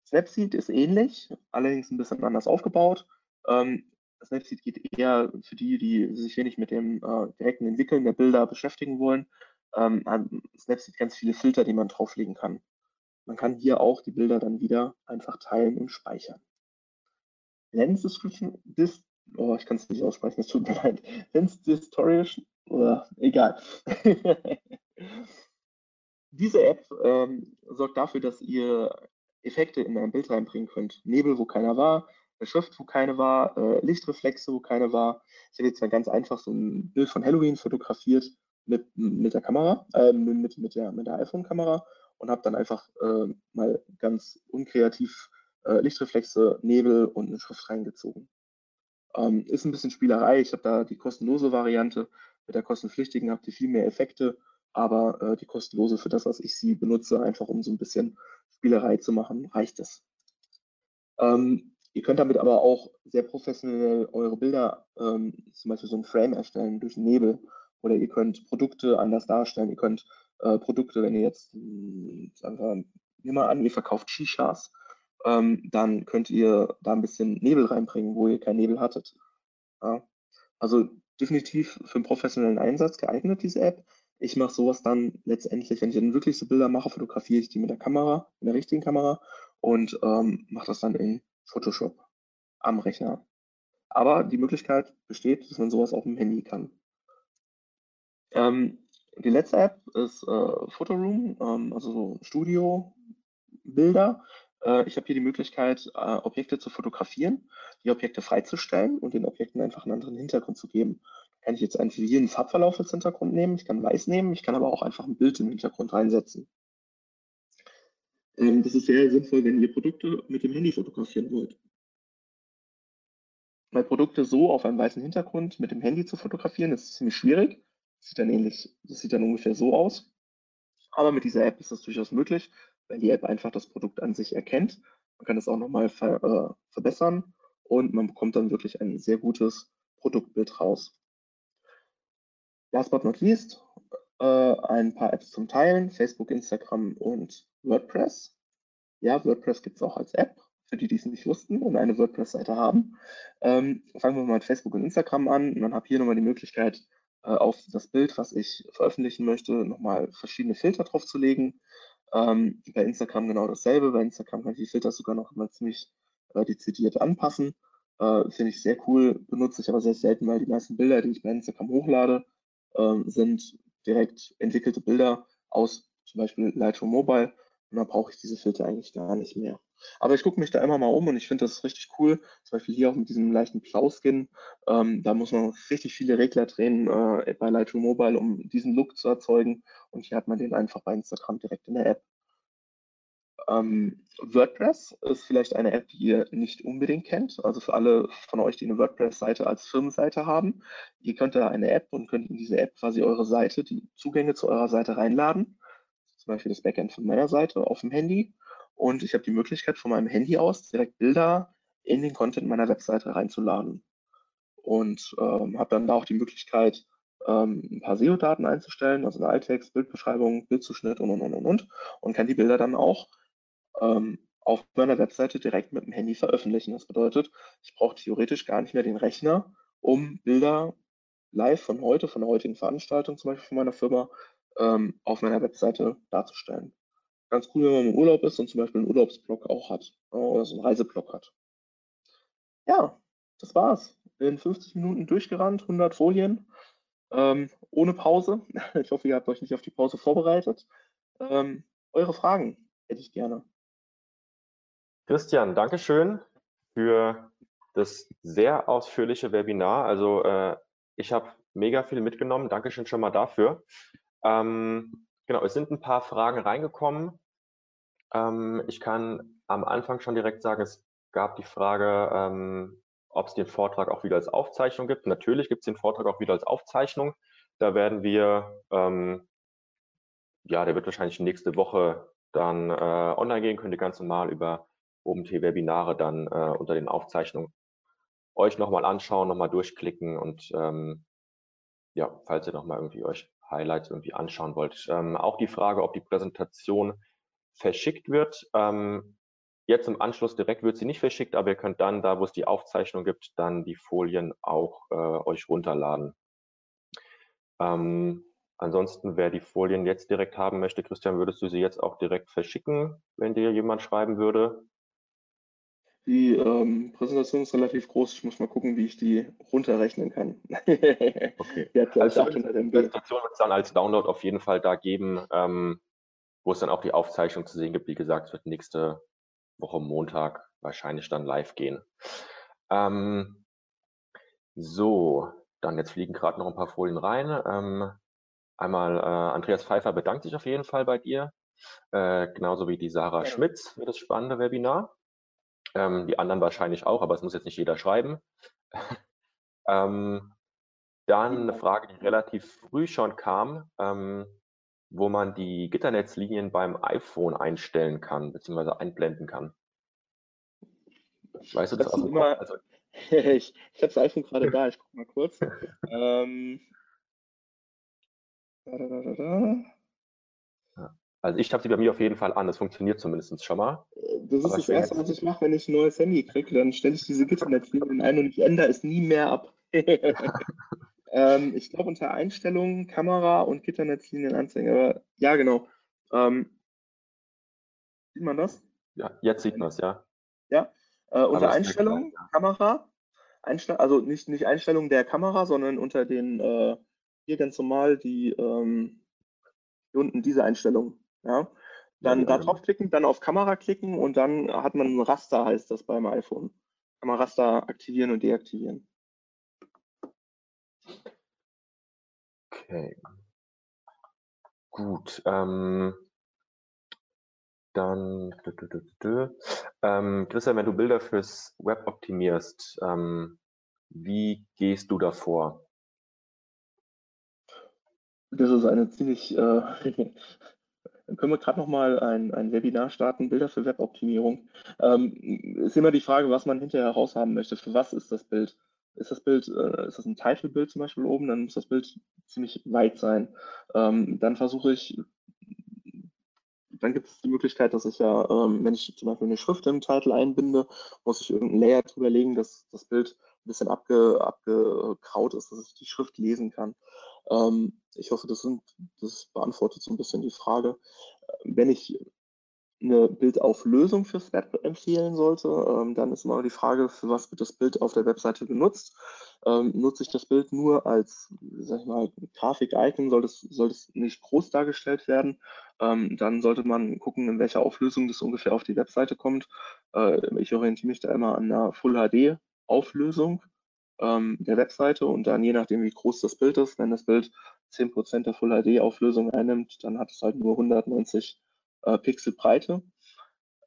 Snapseed ist ähnlich, allerdings ein bisschen anders aufgebaut. Ähm, Snapseed geht eher für die, die sich wenig mit dem äh, direkten Entwickeln der Bilder beschäftigen wollen. Ähm, Snapseed ganz viele Filter, die man drauflegen kann. Man kann hier auch die Bilder dann wieder einfach teilen und speichern. Lens Description, Dis oh, ich kann es nicht aussprechen, es tut mir leid. Lens Distortion, oh, egal. Diese App ähm, sorgt dafür, dass ihr Effekte in ein Bild reinbringen könnt. Nebel, wo keiner war, Schrift, wo keine war, äh, Lichtreflexe, wo keine war. Ich habe jetzt mal ganz einfach so ein Bild von Halloween fotografiert mit, mit der Kamera, äh, mit, mit der, mit der iPhone-Kamera und habe dann einfach äh, mal ganz unkreativ äh, Lichtreflexe, Nebel und eine Schrift reingezogen. Ähm, ist ein bisschen Spielerei. Ich habe da die kostenlose Variante. Mit der kostenpflichtigen habt ihr viel mehr Effekte, aber äh, die kostenlose für das, was ich sie benutze, einfach um so ein bisschen Spielerei zu machen, reicht es. Ähm, Ihr könnt damit aber auch sehr professionell eure Bilder, ähm, zum Beispiel so ein Frame erstellen durch Nebel. Oder ihr könnt Produkte anders darstellen. Ihr könnt äh, Produkte, wenn ihr jetzt, hm, wir, nehmen wir an, ihr verkauft Shishas, ähm, dann könnt ihr da ein bisschen Nebel reinbringen, wo ihr keinen Nebel hattet. Ja. Also definitiv für einen professionellen Einsatz geeignet, diese App. Ich mache sowas dann letztendlich, wenn ich dann wirklich so Bilder mache, fotografiere ich die mit der Kamera, mit der richtigen Kamera und ähm, mache das dann in Photoshop am Rechner. Aber die Möglichkeit besteht, dass man sowas auf dem Handy kann. Ähm, die letzte App ist äh, Photoroom, ähm, also so Studio-Bilder. Äh, ich habe hier die Möglichkeit, äh, Objekte zu fotografieren, die Objekte freizustellen und den Objekten einfach einen anderen Hintergrund zu geben. Kann ich jetzt einfach jeden Farbverlauf als Hintergrund nehmen, ich kann weiß nehmen, ich kann aber auch einfach ein Bild im Hintergrund reinsetzen. Ähm, das ist sehr sinnvoll, wenn ihr Produkte mit dem Handy fotografieren wollt. Weil Produkte so auf einem weißen Hintergrund mit dem Handy zu fotografieren, ist ziemlich schwierig. Das sieht dann ähnlich, das sieht dann ungefähr so aus. Aber mit dieser App ist das durchaus möglich, weil die App einfach das Produkt an sich erkennt. Man kann es auch nochmal ver, äh, verbessern und man bekommt dann wirklich ein sehr gutes Produktbild raus. Last but not least, äh, ein paar Apps zum Teilen, Facebook, Instagram und WordPress. Ja, WordPress gibt es auch als App, für die, die es nicht wussten und eine WordPress-Seite haben. Ähm, fangen wir mal mit Facebook und Instagram an. Und dann habe hier nochmal die Möglichkeit, äh, auf das Bild, was ich veröffentlichen möchte, nochmal verschiedene Filter drauf zu legen. Ähm, bei Instagram genau dasselbe. Bei Instagram kann ich die Filter sogar noch mal ziemlich äh, dezidiert anpassen. Äh, Finde ich sehr cool, benutze ich aber sehr selten, weil die meisten Bilder, die ich bei Instagram hochlade, sind direkt entwickelte Bilder aus zum Beispiel Lightroom Mobile und dann brauche ich diese Filter eigentlich gar nicht mehr. Aber ich gucke mich da immer mal um und ich finde das richtig cool. Zum Beispiel hier auch mit diesem leichten Blau-Skin. Ähm, da muss man richtig viele Regler drehen äh, bei Lightroom Mobile, um diesen Look zu erzeugen. Und hier hat man den einfach bei Instagram direkt in der App. Ähm, WordPress ist vielleicht eine App, die ihr nicht unbedingt kennt. Also für alle von euch, die eine WordPress-Seite als Firmenseite haben. Ihr könnt da eine App und könnt in diese App quasi eure Seite, die Zugänge zu eurer Seite reinladen. Zum Beispiel das Backend von meiner Seite auf dem Handy. Und ich habe die Möglichkeit von meinem Handy aus direkt Bilder in den Content meiner Webseite reinzuladen. Und ähm, habe dann da auch die Möglichkeit, ähm, ein paar SEO-Daten einzustellen, also eine Alttext, Bildbeschreibung, Bildzuschnitt und und und und und und kann die Bilder dann auch ähm, auf meiner Webseite direkt mit dem Handy veröffentlichen. Das bedeutet, ich brauche theoretisch gar nicht mehr den Rechner, um Bilder live von heute, von der heutigen Veranstaltung zum Beispiel von meiner Firma, ähm, auf meiner Webseite darzustellen. Ganz cool, wenn man im Urlaub ist und zum Beispiel einen Urlaubsblog auch hat äh, oder so einen Reiseblog hat. Ja, das war's. In 50 Minuten durchgerannt, 100 Folien, ähm, ohne Pause. Ich hoffe, ihr habt euch nicht auf die Pause vorbereitet. Ähm, eure Fragen hätte ich gerne. Christian, danke schön für das sehr ausführliche Webinar. Also äh, ich habe mega viel mitgenommen. Dankeschön schon mal dafür. Ähm, genau, es sind ein paar Fragen reingekommen. Ähm, ich kann am Anfang schon direkt sagen, es gab die Frage, ähm, ob es den Vortrag auch wieder als Aufzeichnung gibt. Natürlich gibt es den Vortrag auch wieder als Aufzeichnung. Da werden wir, ähm, ja, der wird wahrscheinlich nächste Woche dann äh, online gehen, könnt ihr ganz normal über OpenT-Webinare dann äh, unter den Aufzeichnungen euch nochmal anschauen, nochmal durchklicken und ähm, ja, falls ihr nochmal irgendwie euch Highlights irgendwie anschauen wollt. Ähm, auch die Frage, ob die Präsentation verschickt wird. Ähm, jetzt im Anschluss direkt wird sie nicht verschickt, aber ihr könnt dann, da wo es die Aufzeichnung gibt, dann die Folien auch äh, euch runterladen. Ähm, ansonsten, wer die Folien jetzt direkt haben möchte, Christian, würdest du sie jetzt auch direkt verschicken, wenn dir jemand schreiben würde? Die ähm, Präsentation ist relativ groß. Ich muss mal gucken, wie ich die runterrechnen kann. okay. Die hat, also die Präsentation wird es dann als Download auf jeden Fall da geben, ähm, wo es dann auch die Aufzeichnung zu sehen gibt. Wie gesagt, es wird nächste Woche Montag wahrscheinlich dann live gehen. Ähm, so, dann jetzt fliegen gerade noch ein paar Folien rein. Ähm, einmal äh, Andreas Pfeiffer bedankt sich auf jeden Fall bei dir, äh, genauso wie die Sarah ja. Schmitz für das spannende Webinar. Ähm, die anderen wahrscheinlich auch, aber es muss jetzt nicht jeder schreiben. ähm, dann eine Frage, die relativ früh schon kam, ähm, wo man die Gitternetzlinien beim iPhone einstellen kann, beziehungsweise einblenden kann. Weißt du das, das immer, also, Ich, ich habe das iPhone gerade da, ich gucke mal kurz. ähm, da, da, da, also ich habe sie bei mir auf jeden Fall an. Das funktioniert zumindest schon mal. Das ist Aber das Erste, was ich mache, wenn ich ein neues Handy kriege. Dann stelle ich diese Gitternetznummer ein und ich ändere es nie mehr ab. ähm, ich glaube unter Einstellungen, Kamera und Gitternetzlinien anzeigen. Aber ja, genau. Ähm, sieht man das? Ja, jetzt sieht man es, ja. Ja. Äh, unter Einstellungen, ja. Kamera, Einstell also nicht, nicht Einstellungen der Kamera, sondern unter den äh, hier ganz normal die ähm, hier unten diese Einstellung. Ja? Dann ja, da draufklicken, dann auf Kamera klicken und dann hat man ein Raster, heißt das beim iPhone. Kann man Raster aktivieren und deaktivieren. Okay. Gut. Ähm, dann, ähm, Christian, wenn du Bilder fürs Web optimierst, ähm, wie gehst du davor? Das ist eine ziemlich äh, Dann können wir gerade noch mal ein, ein Webinar starten, Bilder für Weboptimierung. Ähm, ist immer die Frage, was man hinterher raushaben möchte. Für was ist das Bild? Ist das Bild, äh, ist das ein Titelbild zum Beispiel oben, dann muss das Bild ziemlich weit sein. Ähm, dann versuche ich, dann gibt es die Möglichkeit, dass ich ja, ähm, wenn ich zum Beispiel eine Schrift im Titel einbinde, muss ich irgendein Layer drüber legen, dass das Bild bisschen abge, abgekraut ist, dass ich die Schrift lesen kann. Ähm, ich hoffe, das, sind, das beantwortet so ein bisschen die Frage. Wenn ich eine Bildauflösung fürs Web empfehlen sollte, ähm, dann ist immer die Frage, für was wird das Bild auf der Webseite genutzt? Ähm, nutze ich das Bild nur als, Grafik-Icon, soll das, soll das nicht groß dargestellt werden? Ähm, dann sollte man gucken, in welcher Auflösung das ungefähr auf die Webseite kommt. Äh, ich orientiere mich da immer an einer Full HD Auflösung ähm, der Webseite und dann je nachdem, wie groß das Bild ist, wenn das Bild 10% der Full HD Auflösung einnimmt, dann hat es halt nur 190 äh, Pixel Breite.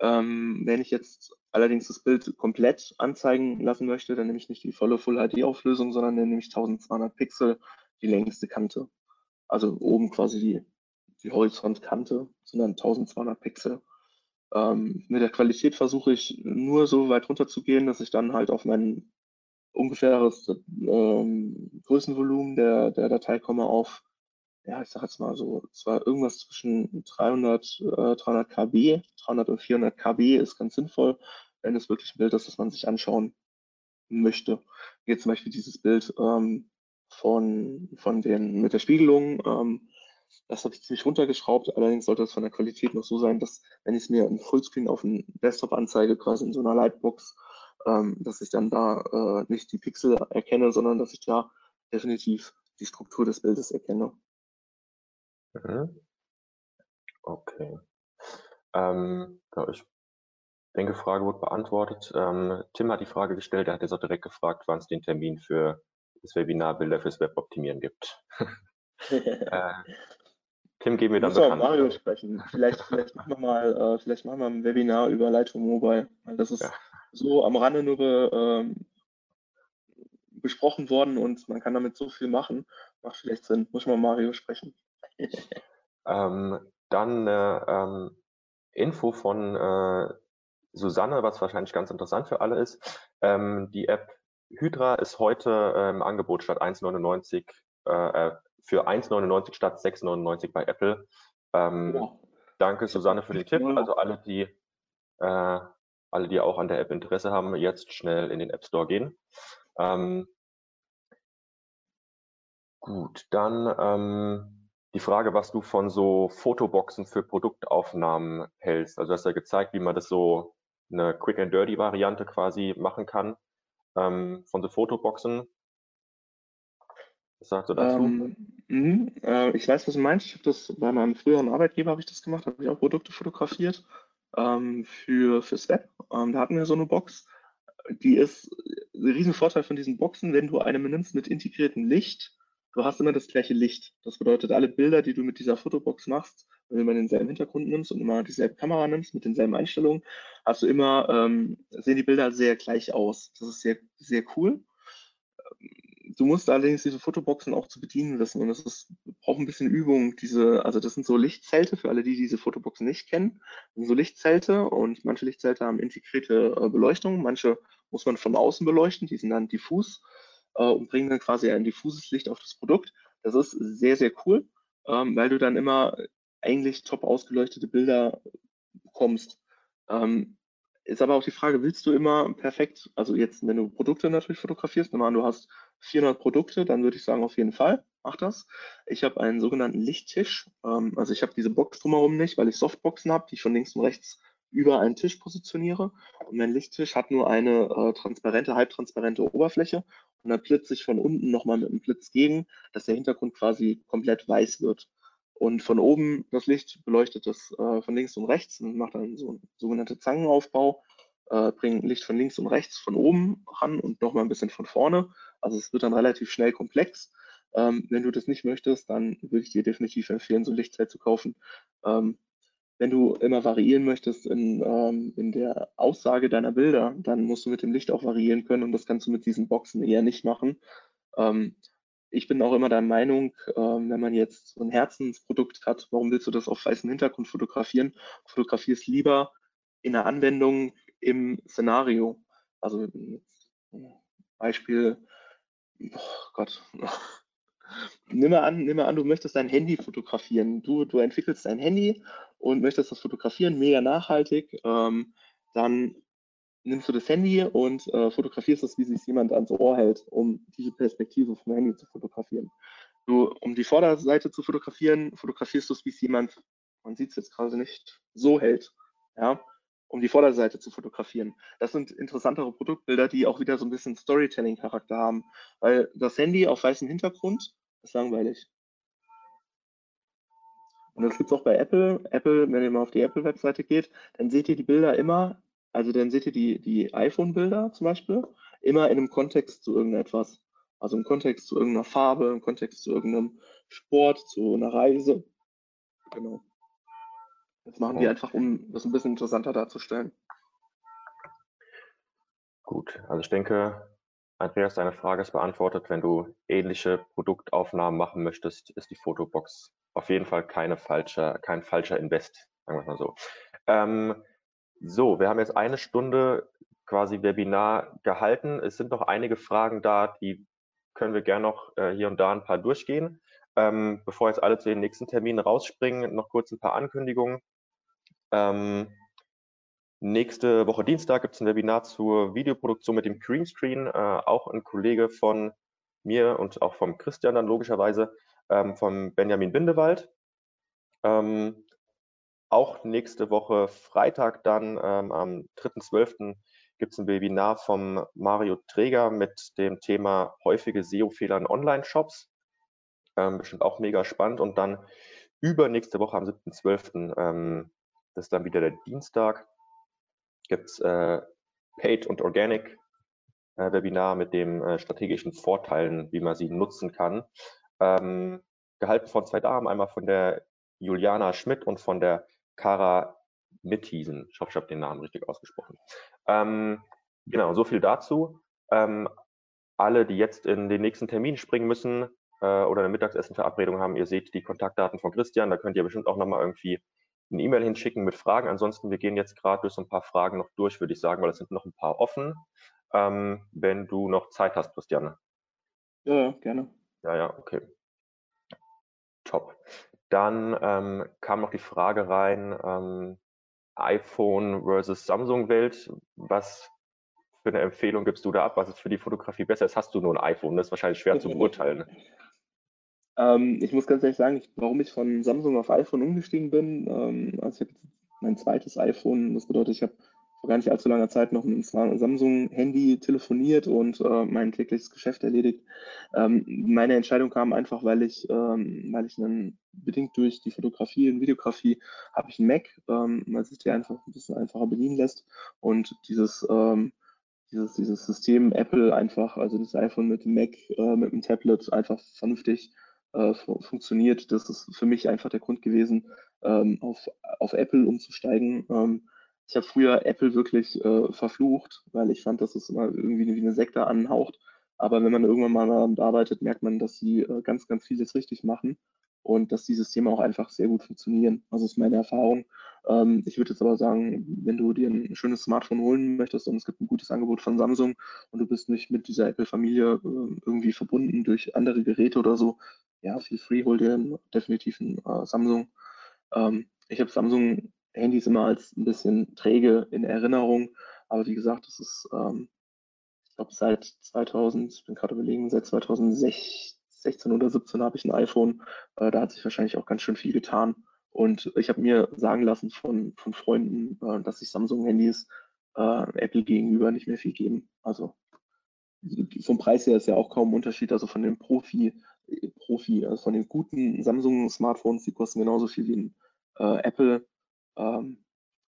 Ähm, wenn ich jetzt allerdings das Bild komplett anzeigen lassen möchte, dann nehme ich nicht die volle Full HD Auflösung, sondern dann nehme ich 1200 Pixel, die längste Kante. Also oben quasi die, die Horizontkante sind dann 1200 Pixel. Ähm, mit der Qualität versuche ich nur so weit runter zu gehen, dass ich dann halt auf meinen ungefähres ähm, Größenvolumen der, der Datei komme auf ja, ich sag jetzt mal so, zwar irgendwas zwischen 300, äh, 300 KB, 300 und 400 KB ist ganz sinnvoll, wenn es wirklich ein Bild ist, das man sich anschauen möchte. Hier zum Beispiel dieses Bild ähm, von, von den, mit der Spiegelung, ähm, das habe ich ziemlich runtergeschraubt. Allerdings sollte es von der Qualität noch so sein, dass wenn ich es mir im Fullscreen auf dem Desktop anzeige, quasi in so einer Lightbox, ähm, dass ich dann da äh, nicht die Pixel erkenne, sondern dass ich da definitiv die Struktur des Bildes erkenne. Mhm. Okay. Ähm, ich denke, Frage wurde beantwortet. Ähm, Tim hat die Frage gestellt, er hat jetzt auch direkt gefragt, wann es den Termin für das Webinar Bilder fürs Web optimieren gibt. äh, Tim, geben wir dann bekannt. Mario sprechen. Vielleicht, vielleicht, machen wir mal, äh, vielleicht machen wir ein Webinar über Lightroom Mobile. Das ist ja. so am Rande nur be, ähm, besprochen worden und man kann damit so viel machen. Macht vielleicht Sinn. Muss mal Mario sprechen. ähm, dann eine ähm, Info von äh, Susanne, was wahrscheinlich ganz interessant für alle ist. Ähm, die App Hydra ist heute äh, im Angebot statt 1,99 äh, für 1,99 statt 6,99 bei Apple. Ähm, ja. Danke, Susanne, für den Tipp. Also alle, die äh, alle, die auch an der App Interesse haben, jetzt schnell in den App Store gehen. Ähm, gut, dann ähm, die Frage, was du von so Fotoboxen für Produktaufnahmen hältst. Also du hast ja gezeigt, wie man das so eine Quick and Dirty Variante quasi machen kann ähm, von so Fotoboxen. Was sagst du dazu? Ähm, mh, äh, ich weiß, was du meinst. Ich habe das bei meinem früheren Arbeitgeber habe ich das gemacht, habe ich auch Produkte fotografiert ähm, für fürs Web. Ähm, da hatten wir so eine Box. Die ist ein Riesenvorteil von diesen Boxen, wenn du eine nimmst mit integriertem Licht. Du hast immer das gleiche Licht. Das bedeutet, alle Bilder, die du mit dieser Fotobox machst, wenn du denselben Hintergrund nimmst und immer dieselbe Kamera nimmst mit denselben Einstellungen, hast du immer, ähm, sehen die Bilder sehr gleich aus. Das ist sehr, sehr cool. Du musst allerdings diese Fotoboxen auch zu bedienen wissen und ist, braucht ein bisschen Übung. Diese, also das sind so Lichtzelte für alle, die diese Fotoboxen nicht kennen. Das sind so Lichtzelte und manche Lichtzelte haben integrierte äh, Beleuchtung, manche muss man von außen beleuchten, die sind dann diffus äh, und bringen dann quasi ein diffuses Licht auf das Produkt. Das ist sehr, sehr cool, ähm, weil du dann immer eigentlich top ausgeleuchtete Bilder bekommst. Ähm, ist aber auch die Frage, willst du immer perfekt, also jetzt, wenn du Produkte natürlich fotografierst, nehmen du hast 400 Produkte, dann würde ich sagen, auf jeden Fall, mach das. Ich habe einen sogenannten Lichttisch, ähm, also ich habe diese Box drumherum nicht, weil ich Softboxen habe, die ich von links und rechts über einen Tisch positioniere. Und mein Lichttisch hat nur eine äh, transparente, halbtransparente Oberfläche und dann blitze ich von unten nochmal mit einem Blitz gegen, dass der Hintergrund quasi komplett weiß wird. Und von oben das Licht beleuchtet das äh, von links und rechts und macht dann so einen sogenannten Zangenaufbau, äh, bringt Licht von links und rechts von oben ran und nochmal ein bisschen von vorne. Also es wird dann relativ schnell komplex. Ähm, wenn du das nicht möchtest, dann würde ich dir definitiv empfehlen, so ein Lichtzeit zu kaufen. Ähm, wenn du immer variieren möchtest in, ähm, in der Aussage deiner Bilder, dann musst du mit dem Licht auch variieren können und das kannst du mit diesen Boxen eher nicht machen. Ähm, ich bin auch immer der Meinung, ähm, wenn man jetzt so ein Herzensprodukt hat, warum willst du das auf weißem Hintergrund fotografieren? Fotografier es lieber in der Anwendung im Szenario. Also Beispiel, oh Gott, nimm mal an, nimm mal an, du möchtest dein Handy fotografieren. Du, du entwickelst dein Handy und möchtest das fotografieren, mega nachhaltig. Ähm, dann nimmst du das Handy und äh, fotografierst es, wie sich jemand ans Ohr hält, um diese Perspektive vom Handy zu fotografieren. Du, um die Vorderseite zu fotografieren, fotografierst du es, wie es jemand, man sieht es jetzt gerade nicht, so hält. Ja, um die Vorderseite zu fotografieren. Das sind interessantere Produktbilder, die auch wieder so ein bisschen Storytelling-Charakter haben, weil das Handy auf weißem Hintergrund ist langweilig. Und das gibt es auch bei Apple. Apple, wenn ihr mal auf die Apple-Webseite geht, dann seht ihr die Bilder immer also dann seht ihr die, die iPhone-Bilder zum Beispiel immer in einem Kontext zu irgendetwas. Also im Kontext zu irgendeiner Farbe, im Kontext zu irgendeinem Sport, zu einer Reise. Genau. Das machen die einfach, um das ein bisschen interessanter darzustellen. Gut, also ich denke, Andreas, deine Frage ist beantwortet. Wenn du ähnliche Produktaufnahmen machen möchtest, ist die Fotobox auf jeden Fall keine falsche, kein falscher Invest, sagen wir mal so. Ähm, so, wir haben jetzt eine Stunde quasi Webinar gehalten. Es sind noch einige Fragen da, die können wir gerne noch äh, hier und da ein paar durchgehen. Ähm, bevor jetzt alle zu den nächsten Terminen rausspringen, noch kurz ein paar Ankündigungen. Ähm, nächste Woche Dienstag gibt es ein Webinar zur Videoproduktion mit dem Greenscreen. Äh, auch ein Kollege von mir und auch vom Christian dann logischerweise, ähm, vom Benjamin Bindewald. Ähm, auch nächste Woche Freitag dann ähm, am 3.12. gibt es ein Webinar vom Mario Träger mit dem Thema häufige SEO-Fehler in Online-Shops. Ähm, bestimmt auch mega spannend. Und dann übernächste Woche am 7.12., ähm, das ist dann wieder der Dienstag, gibt es äh, Paid und Organic äh, Webinar mit den äh, strategischen Vorteilen, wie man sie nutzen kann. Ähm, gehalten von zwei Damen, einmal von der Juliana Schmidt und von der Kara Mithiesen. Ich hoffe, ich habe den Namen richtig ausgesprochen. Ähm, genau, so viel dazu. Ähm, alle, die jetzt in den nächsten Termin springen müssen äh, oder eine Mittagsessenverabredung haben, ihr seht die Kontaktdaten von Christian, da könnt ihr bestimmt auch nochmal irgendwie eine E-Mail hinschicken mit Fragen. Ansonsten, wir gehen jetzt gerade durch so ein paar Fragen noch durch, würde ich sagen, weil es sind noch ein paar offen. Ähm, wenn du noch Zeit hast, Christiane. Ja, gerne. Ja, ja, okay. Top. Dann ähm, kam noch die Frage rein, ähm, iPhone versus Samsung-Welt. Was für eine Empfehlung gibst du da ab? Was ist für die Fotografie besser? Jetzt hast du nur ein iPhone, das ist wahrscheinlich schwer zu beurteilen. Ähm, ich muss ganz ehrlich sagen, ich, warum ich von Samsung auf iPhone umgestiegen bin. Ähm, also ich habe mein zweites iPhone, das bedeutet, ich habe vor gar nicht allzu langer Zeit noch mit einem Samsung-Handy telefoniert und äh, mein tägliches Geschäft erledigt. Ähm, meine Entscheidung kam einfach, weil ich, ähm, weil ich einen, bedingt durch die Fotografie und Videografie habe ich einen Mac, ähm, weil sich die einfach ein bisschen einfacher bedienen lässt und dieses ähm, dieses, dieses System Apple einfach, also das iPhone mit dem Mac, äh, mit dem Tablet einfach vernünftig äh, funktioniert. Das ist für mich einfach der Grund gewesen, ähm, auf, auf Apple umzusteigen. Ähm, ich habe früher Apple wirklich äh, verflucht, weil ich fand, dass es immer irgendwie wie eine Sekte anhaucht. Aber wenn man irgendwann mal damit arbeitet, merkt man, dass sie äh, ganz, ganz vieles richtig machen und dass die Systeme auch einfach sehr gut funktionieren. Also ist meine Erfahrung. Ähm, ich würde jetzt aber sagen, wenn du dir ein schönes Smartphone holen möchtest und es gibt ein gutes Angebot von Samsung und du bist nicht mit dieser Apple-Familie äh, irgendwie verbunden durch andere Geräte oder so, ja, feel free, hol dir definitiv ein äh, Samsung. Ähm, ich habe Samsung Handys immer als ein bisschen träge in Erinnerung. Aber wie gesagt, das ist, ähm, ich glaube, seit 2000, ich bin gerade überlegen, seit 2016 oder 17 habe ich ein iPhone. Äh, da hat sich wahrscheinlich auch ganz schön viel getan. Und ich habe mir sagen lassen von, von Freunden, äh, dass sich Samsung-Handys äh, Apple gegenüber nicht mehr viel geben. Also vom Preis her ist ja auch kaum ein Unterschied. Also von dem Profi, Profi, also von den guten Samsung-Smartphones, die kosten genauso viel wie ein äh, Apple ähm,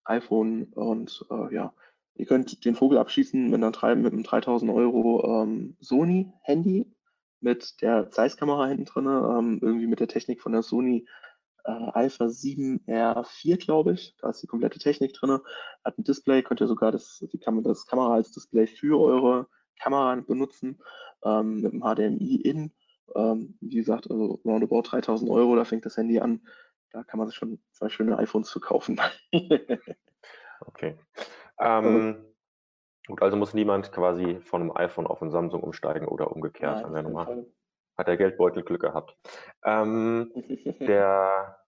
iPhone und äh, ja, ihr könnt den Vogel abschießen mit, einer, mit einem 3000 Euro ähm, Sony Handy mit der Zeiss-Kamera hinten drin, ähm, irgendwie mit der Technik von der Sony äh, Alpha 7R4, glaube ich. Da ist die komplette Technik drin. Hat ein Display, könnt ihr sogar das, die Kam das Kamera als Display für eure Kamera benutzen, ähm, mit dem HDMI-In. Ähm, wie gesagt, also roundabout 3000 Euro, da fängt das Handy an da kann man sich schon zwei schöne iPhones zu kaufen. okay. Ähm, gut, also muss niemand quasi von einem iPhone auf ein Samsung umsteigen oder umgekehrt. Nein, nochmal, hat der Geldbeutel Glück gehabt. Ähm, der,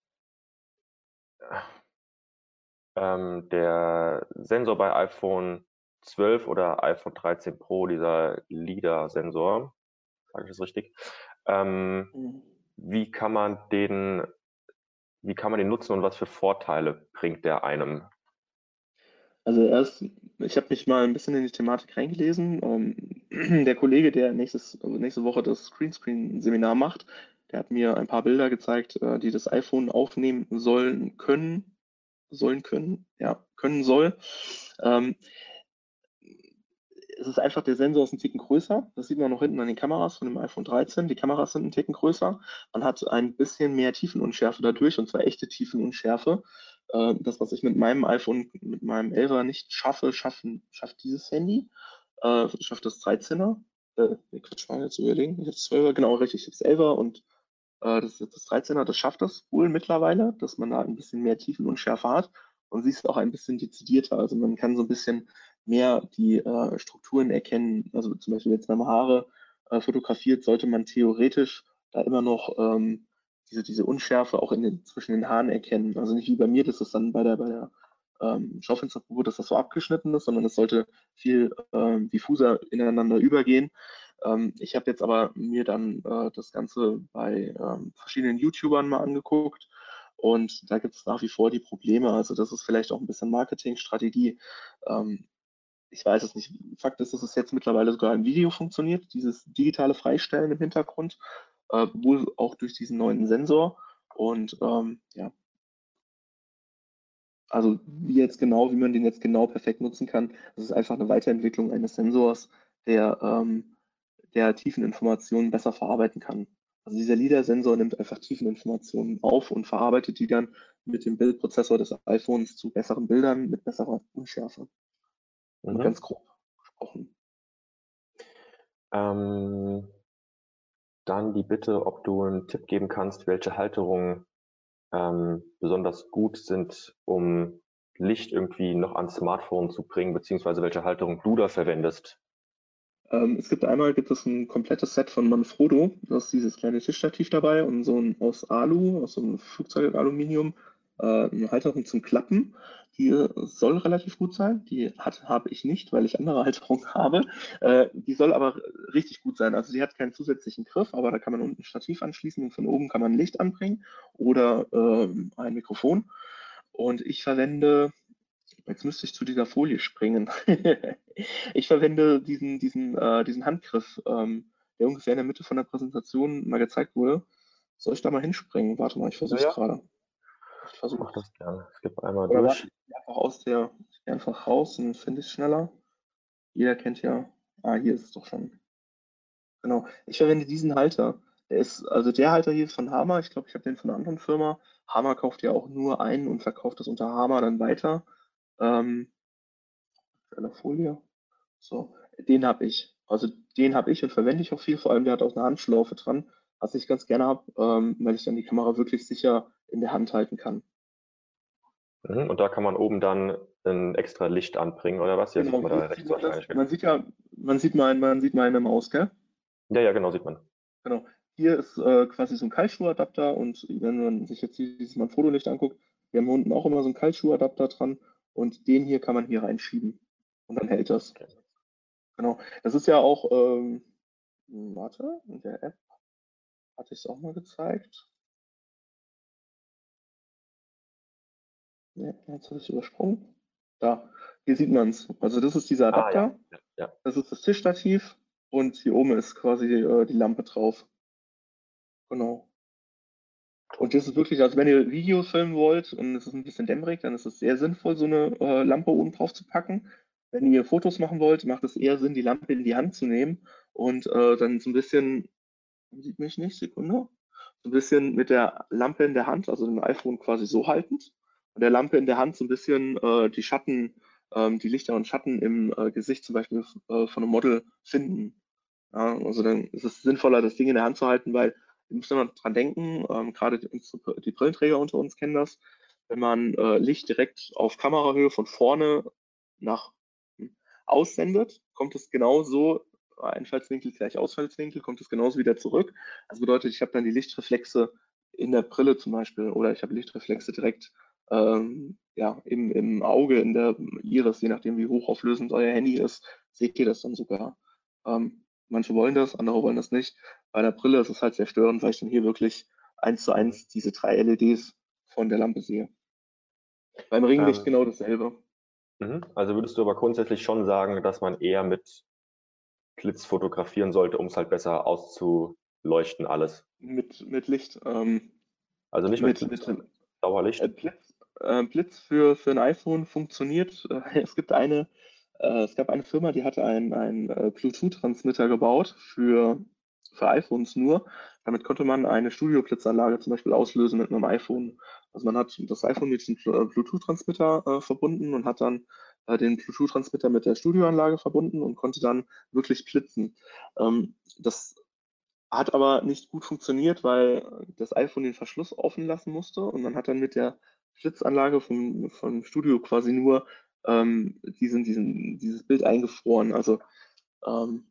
ähm, der Sensor bei iPhone 12 oder iPhone 13 Pro, dieser LIDAR-Sensor, sage ich das richtig? Ähm, mhm. Wie kann man den wie kann man den nutzen und was für Vorteile bringt der einem? Also erst, ich habe mich mal ein bisschen in die Thematik reingelesen. Ähm, der Kollege, der nächstes, also nächste Woche das Screenscreen-Seminar macht, der hat mir ein paar Bilder gezeigt, äh, die das iPhone aufnehmen sollen können, sollen können, ja, können soll. Ähm, es ist einfach, der Sensor ist ein Ticken größer. Das sieht man noch hinten an den Kameras von dem iPhone 13. Die Kameras sind ein Ticken größer. Man hat ein bisschen mehr Tiefenunschärfe dadurch, und zwar echte Tiefenunschärfe. Äh, das, was ich mit meinem iPhone, mit meinem 11er nicht schaffe, schaffen, schafft dieses Handy. Äh, schafft das 13er. Äh, Quatsch, mal jetzt überlegen. Ich habe das 12er, genau, richtig. Ich habe das 11er und äh, das, das 13er, das schafft das wohl mittlerweile, dass man da ein bisschen mehr Tiefenunschärfe hat. Und sie ist auch ein bisschen dezidierter. Also man kann so ein bisschen mehr die äh, Strukturen erkennen. Also zum Beispiel jetzt beim Haare äh, fotografiert, sollte man theoretisch da immer noch ähm, diese, diese Unschärfe auch in den, zwischen den Haaren erkennen. Also nicht wie bei mir, dass es dann bei der, bei der ähm, Schaufensterprobe, dass das so abgeschnitten ist, sondern es sollte viel ähm, diffuser ineinander übergehen. Ähm, ich habe jetzt aber mir dann äh, das Ganze bei ähm, verschiedenen YouTubern mal angeguckt und da gibt es nach wie vor die Probleme. Also das ist vielleicht auch ein bisschen Marketingstrategie. Ähm, ich weiß es nicht. Fakt ist, dass es jetzt mittlerweile sogar im Video funktioniert, dieses digitale Freistellen im Hintergrund, äh, wohl auch durch diesen neuen Sensor. Und ähm, ja, also wie jetzt genau, wie man den jetzt genau perfekt nutzen kann, das ist einfach eine Weiterentwicklung eines Sensors, der, ähm, der Tiefeninformationen besser verarbeiten kann. Also dieser LIDAR-Sensor nimmt einfach Tiefeninformationen auf und verarbeitet die dann mit dem Bildprozessor des iPhones zu besseren Bildern mit besserer Unschärfe. Mhm. Ganz grob gesprochen. Ähm, dann die Bitte, ob du einen Tipp geben kannst, welche Halterungen ähm, besonders gut sind, um Licht irgendwie noch ans Smartphone zu bringen, beziehungsweise welche Halterung du da verwendest. Ähm, es gibt einmal gibt es ein komplettes Set von Manfrotto, da ist dieses kleine Tischstativ dabei und so ein aus Alu, aus so einem Flugzeugaluminium, äh, eine Halterung zum Klappen. Die soll relativ gut sein. Die habe ich nicht, weil ich andere Halterungen habe. Äh, die soll aber richtig gut sein. Also sie hat keinen zusätzlichen Griff, aber da kann man unten ein Stativ anschließen und von oben kann man Licht anbringen oder ähm, ein Mikrofon. Und ich verwende, jetzt müsste ich zu dieser Folie springen. ich verwende diesen, diesen, äh, diesen Handgriff, ähm, der ungefähr in der Mitte von der Präsentation mal gezeigt wurde. Soll ich da mal hinspringen? Warte mal, ich versuche es ja, ja. gerade. Ich versuche Mach das gerne. Es gibt einmal Oder durch. Einfach aus der, einfach raus und finde ich schneller. Jeder kennt ja, ah, hier ist es doch schon. Genau. Ich verwende diesen Halter. Der ist, also der Halter hier ist von Hammer. Ich glaube, ich habe den von einer anderen Firma. Hammer kauft ja auch nur einen und verkauft das unter Hammer dann weiter. Ähm, eine Folie. So, den habe ich. Also den habe ich und verwende ich auch viel. Vor allem der hat auch eine Handschlaufe dran, was ich ganz gerne habe, ähm, weil ich dann die Kamera wirklich sicher in der Hand halten kann. Mhm, und da kann man oben dann ein extra Licht anbringen oder was? Genau, sieht man, da rechts man, das, man sieht ja, man sieht mein, man sieht meine Maus, gell? Ja, ja, genau, sieht man. Genau. Hier ist äh, quasi so ein Kaltschuhadapter und wenn man sich jetzt dieses mal Fotolicht anguckt, wir haben unten auch immer so einen Kaltschuhadapter dran und den hier kann man hier reinschieben und dann hält das. Okay. Genau. Das ist ja auch, ähm, warte, in der App hatte ich es auch mal gezeigt. Ja, jetzt habe ich es übersprungen. Da, hier sieht man es. Also das ist dieser Adapter. Ah, ja. Ja. Das ist das Tischstativ und hier oben ist quasi äh, die Lampe drauf. Genau. Und das ist wirklich, also wenn ihr Videos filmen wollt und es ist ein bisschen dämmerig, dann ist es sehr sinnvoll, so eine äh, Lampe oben drauf zu packen. Wenn ihr Fotos machen wollt, macht es eher Sinn, die Lampe in die Hand zu nehmen und äh, dann so ein bisschen, sieht mich nicht, Sekunde, so ein bisschen mit der Lampe in der Hand, also dem iPhone quasi so haltend und der Lampe in der Hand so ein bisschen äh, die Schatten, ähm, die Lichter und Schatten im äh, Gesicht zum Beispiel äh, von einem Model finden. Ja, also dann ist es sinnvoller, das Ding in der Hand zu halten, weil ihr müsst immer dran denken, ähm, gerade die, die, Brillenträger unter uns kennen das, wenn man äh, Licht direkt auf Kamerahöhe von vorne nach aussendet, kommt es genauso, Einfallswinkel gleich Ausfallswinkel, kommt es genauso wieder zurück. Das bedeutet, ich habe dann die Lichtreflexe in der Brille zum Beispiel oder ich habe Lichtreflexe direkt ähm, ja, im, im Auge, in der Iris, je nachdem wie hochauflösend euer Handy ist, seht ihr das dann sogar. Ähm, manche wollen das, andere wollen das nicht. Bei der Brille ist es halt sehr störend, weil ich dann hier wirklich eins zu eins diese drei LEDs von der Lampe sehe. Beim Ringlicht ähm, genau dasselbe. Mhm. Also würdest du aber grundsätzlich schon sagen, dass man eher mit Blitz fotografieren sollte, um es halt besser auszuleuchten alles? Mit, mit Licht. Ähm, also nicht mit, mit, mit Dauerlicht? Äh, Blitz äh, Blitz für, für ein iPhone funktioniert. Äh, es gibt eine, äh, es gab eine Firma, die hatte einen, einen äh, Bluetooth-Transmitter gebaut für, für iPhones nur. Damit konnte man eine Studio-Blitzanlage zum Beispiel auslösen mit einem iPhone. Also man hat das iPhone mit dem Bluetooth-Transmitter äh, verbunden und hat dann den Bluetooth-Transmitter mit der Studioanlage verbunden und konnte dann wirklich blitzen. Ähm, das hat aber nicht gut funktioniert, weil das iPhone den Verschluss offen lassen musste und man hat dann mit der Blitzanlage vom, vom Studio quasi nur ähm, diesen, diesen, dieses Bild eingefroren. Also ähm,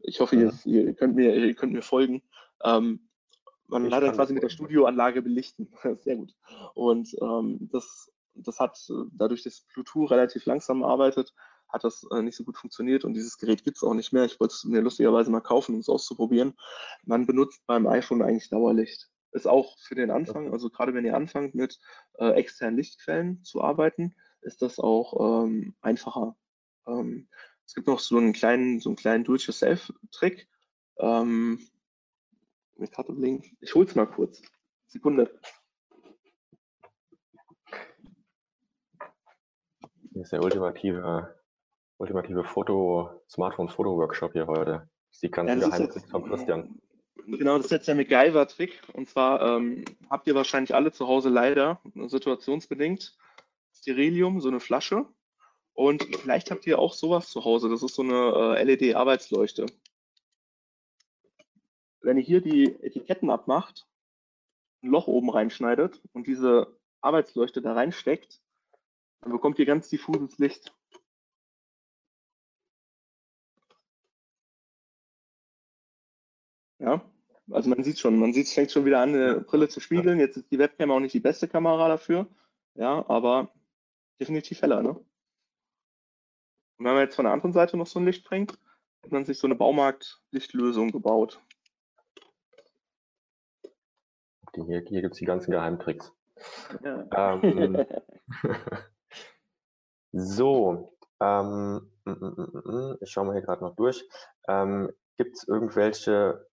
ich hoffe, ja. ihr, ihr, könnt mir, ihr könnt mir folgen. Ähm, Man ich hat dann quasi mit der Studioanlage belichten. Sehr gut. Und ähm, das, das hat dadurch, dass Bluetooth relativ langsam arbeitet, hat das äh, nicht so gut funktioniert und dieses Gerät gibt es auch nicht mehr. Ich wollte es mir lustigerweise mal kaufen, um es auszuprobieren. Man benutzt beim iPhone eigentlich Dauerlicht. Ist auch für den Anfang, also gerade wenn ihr anfangt mit äh, externen Lichtquellen zu arbeiten, ist das auch ähm, einfacher. Ähm, es gibt noch so einen kleinen, so einen kleinen Do-it-yourself-Trick. Ähm, ich gerade Link. Ich hol's mal kurz. Sekunde. Das ist der ultimative, ultimative Foto, Smartphone-Foto-Workshop hier heute. Das ist die ganze ja, Geheimnis von Christian. Genau, das ist jetzt der MacGyver-Trick. Und zwar ähm, habt ihr wahrscheinlich alle zu Hause leider, situationsbedingt, Sterilium, so eine Flasche. Und vielleicht habt ihr auch sowas zu Hause. Das ist so eine äh, LED-Arbeitsleuchte. Wenn ihr hier die Etiketten abmacht, ein Loch oben reinschneidet und diese Arbeitsleuchte da reinsteckt, dann bekommt ihr ganz diffuses Licht. Ja, also man sieht schon, man sieht, es fängt schon wieder an, eine Brille zu spiegeln. Jetzt ist die Webcam auch nicht die beste Kamera dafür. Ja, aber definitiv heller, ne? Und wenn man jetzt von der anderen Seite noch so ein Licht bringt, hat man sich so eine Baumarkt-Lichtlösung gebaut. Hier, hier gibt es die ganzen Geheimtricks. Ja. Ähm, so, ähm, mm, mm, mm, ich schaue mal hier gerade noch durch. Ähm, gibt es irgendwelche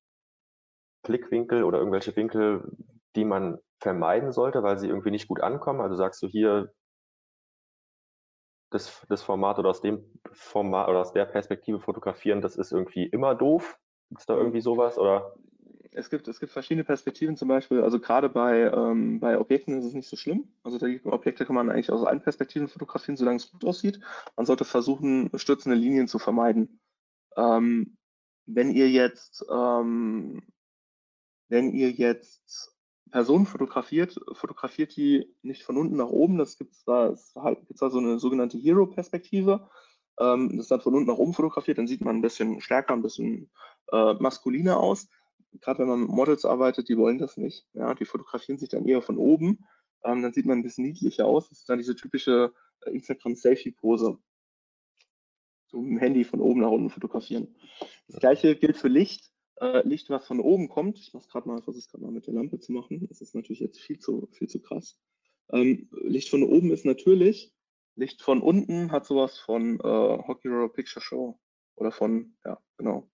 Blickwinkel oder irgendwelche Winkel, die man vermeiden sollte, weil sie irgendwie nicht gut ankommen? Also sagst du hier, das, das Format oder aus dem Format oder aus der Perspektive fotografieren, das ist irgendwie immer doof? Gibt es da irgendwie sowas? Oder? Es gibt, es gibt verschiedene Perspektiven zum Beispiel, also gerade bei, ähm, bei Objekten ist es nicht so schlimm. Also die Objekte kann man eigentlich aus allen Perspektiven fotografieren, solange es gut aussieht. Man sollte versuchen, stürzende Linien zu vermeiden. Ähm, wenn ihr jetzt ähm, wenn ihr jetzt Personen fotografiert, fotografiert die nicht von unten nach oben. Das gibt da, halt, gibt's da so eine sogenannte Hero-Perspektive. Ähm, das ist dann von unten nach oben fotografiert, dann sieht man ein bisschen stärker, ein bisschen äh, maskuliner aus. Gerade wenn man mit Models arbeitet, die wollen das nicht. Ja, die fotografieren sich dann eher von oben. Ähm, dann sieht man ein bisschen niedlicher aus. Das ist dann diese typische äh, Instagram-Selfie-Pose. So mit dem Handy von oben nach unten fotografieren. Das gleiche gilt für Licht äh, Licht, was von oben kommt. Ich mache gerade mal, versuche es gerade mal mit der Lampe zu machen. Das ist natürlich jetzt viel zu, viel zu krass. Ähm, Licht von oben ist natürlich. Licht von unten hat sowas von äh, Hockey Roll Picture Show oder von, ja, genau.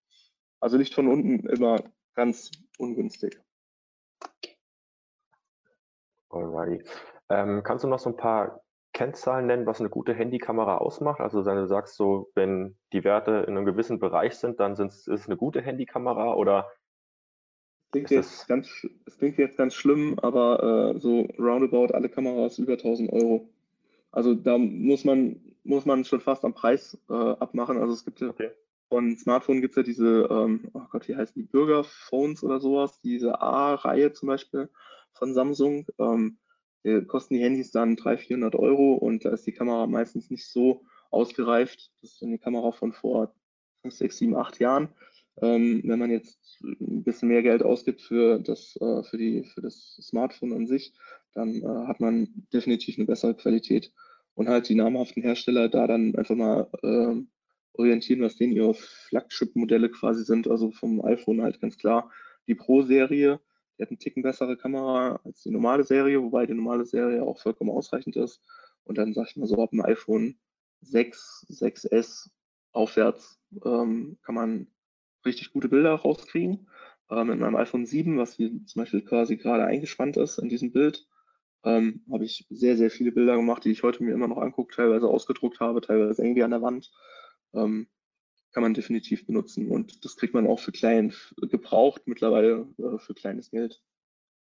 Also Licht von unten immer ganz ungünstig. Alrighty. Ähm, kannst du noch so ein paar Kennzahlen nennen, was eine gute Handykamera ausmacht? Also wenn du sagst, so wenn die Werte in einem gewissen Bereich sind, dann ist es eine gute Handykamera oder klingt jetzt ganz, es klingt jetzt ganz schlimm, aber äh, so roundabout alle Kameras über 1000 Euro. Also da muss man, muss man schon fast am Preis äh, abmachen. Also es gibt ja okay. von Smartphone gibt es ja diese, ähm, oh Gott, wie heißen die Bürgerphones oder sowas, diese A-Reihe zum Beispiel von Samsung. Ähm, äh, kosten die Handys dann 300, 400 Euro und da ist die Kamera meistens nicht so ausgereift. Das ist eine Kamera von vor 5, 6, 7, 8 Jahren. Ähm, wenn man jetzt ein bisschen mehr Geld ausgibt für das, äh, für die, für das Smartphone an sich, dann äh, hat man definitiv eine bessere Qualität. Und halt die namhaften Hersteller da dann einfach mal äh, orientieren, was denen ihre Flagship-Modelle quasi sind. Also vom iPhone halt ganz klar die Pro-Serie, die hat einen Ticken bessere Kamera als die normale Serie, wobei die normale Serie auch vollkommen ausreichend ist. Und dann sag ich mal so, ab dem iPhone 6, 6S aufwärts ähm, kann man richtig gute Bilder rauskriegen. Ähm, mit meinem iPhone 7, was hier zum Beispiel quasi gerade eingespannt ist in diesem Bild, ähm, habe ich sehr, sehr viele Bilder gemacht, die ich heute mir immer noch angucke, teilweise ausgedruckt habe, teilweise irgendwie an der Wand. Ähm, kann man definitiv benutzen. Und das kriegt man auch für klein, gebraucht mittlerweile äh, für kleines Geld.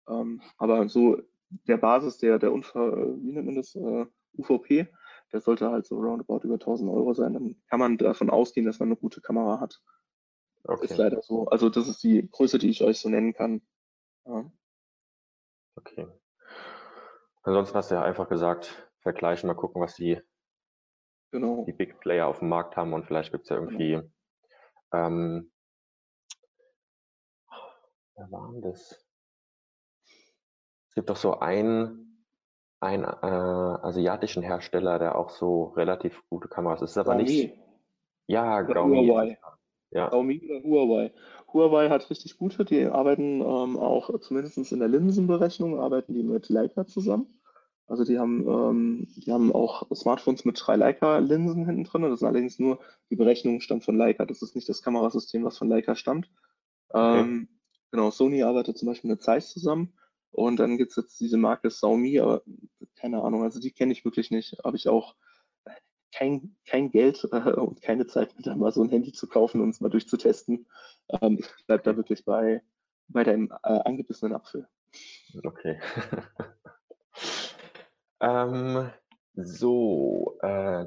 Ähm, aber so der Basis, der, der Unfall, wie nennt man das, äh, UVP, der sollte halt so roundabout über 1000 Euro sein. Dann kann man davon ausgehen, dass man eine gute Kamera hat. Okay. Ist leider so. Also das ist die Größe, die ich euch so nennen kann. Ja. Okay. Ansonsten hast du ja einfach gesagt, vergleichen, mal gucken, was die genau. die Big Player auf dem Markt haben und vielleicht gibt es ja irgendwie, genau. ähm, wer war denn das? gibt doch so einen, einen äh, asiatischen Hersteller, der auch so relativ gute Kameras ist. Ist aber nicht. Ja, Xiaomi. Huawei. Ja, Xiaomi oder Huawei. Huawei hat richtig gute, die arbeiten ähm, auch zumindest in der Linsenberechnung, arbeiten die mit Leica zusammen. Also die haben, ähm, die haben auch Smartphones mit drei Leica-Linsen hinten drin. Das ist allerdings nur, die Berechnung stammt von Leica. Das ist nicht das Kamerasystem, was von Leica stammt. Okay. Ähm, genau, Sony arbeitet zum Beispiel mit Zeiss zusammen. Und dann gibt es jetzt diese Marke Xiaomi, aber keine Ahnung, also die kenne ich wirklich nicht. Habe ich auch kein, kein Geld äh, und keine Zeit, mir da mal so ein Handy zu kaufen und es mal durchzutesten. Ähm, ich bleibe da wirklich bei, bei deinem äh, angebissenen Apfel. okay. ähm, so, äh.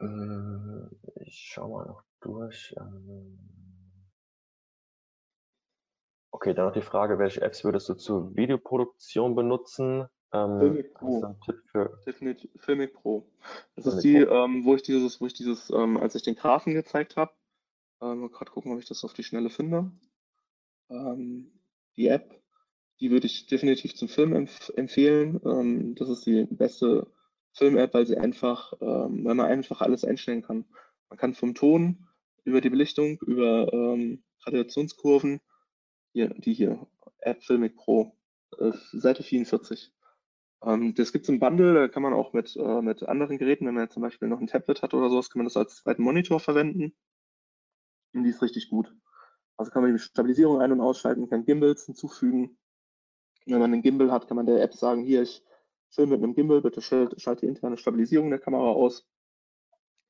Mm, ich schau mal noch durch. Ähm, okay, dann noch die Frage, welche Apps würdest du zur Videoproduktion benutzen? Ähm, Filmic Pro. Tipp für Definitiv Filmic Pro. Das ist Filmic die, Pro? ähm, wo ich dieses, wo ich dieses, ähm, als ich den Graphen gezeigt habe, ähm, gerade gucken, ob ich das auf die Schnelle finde. Ähm, die App, die würde ich definitiv zum Film empf empfehlen. Ähm, das ist die beste Film-App, weil sie einfach, ähm, weil man einfach alles einstellen kann. Man kann vom Ton über die Belichtung, über ähm, Radiationskurven, hier, die hier, App Filmic Pro, äh, Seite 44. Ähm, das gibt es im Bundle, da kann man auch mit, äh, mit anderen Geräten, wenn man zum Beispiel noch ein Tablet hat oder sowas, kann man das als zweiten Monitor verwenden. Und die ist richtig gut. Also kann man die Stabilisierung ein- und ausschalten, kann Gimbals hinzufügen. Wenn man einen Gimbal hat, kann man der App sagen, hier, ich filme mit einem Gimbal, bitte schalt, schalte die interne Stabilisierung der Kamera aus.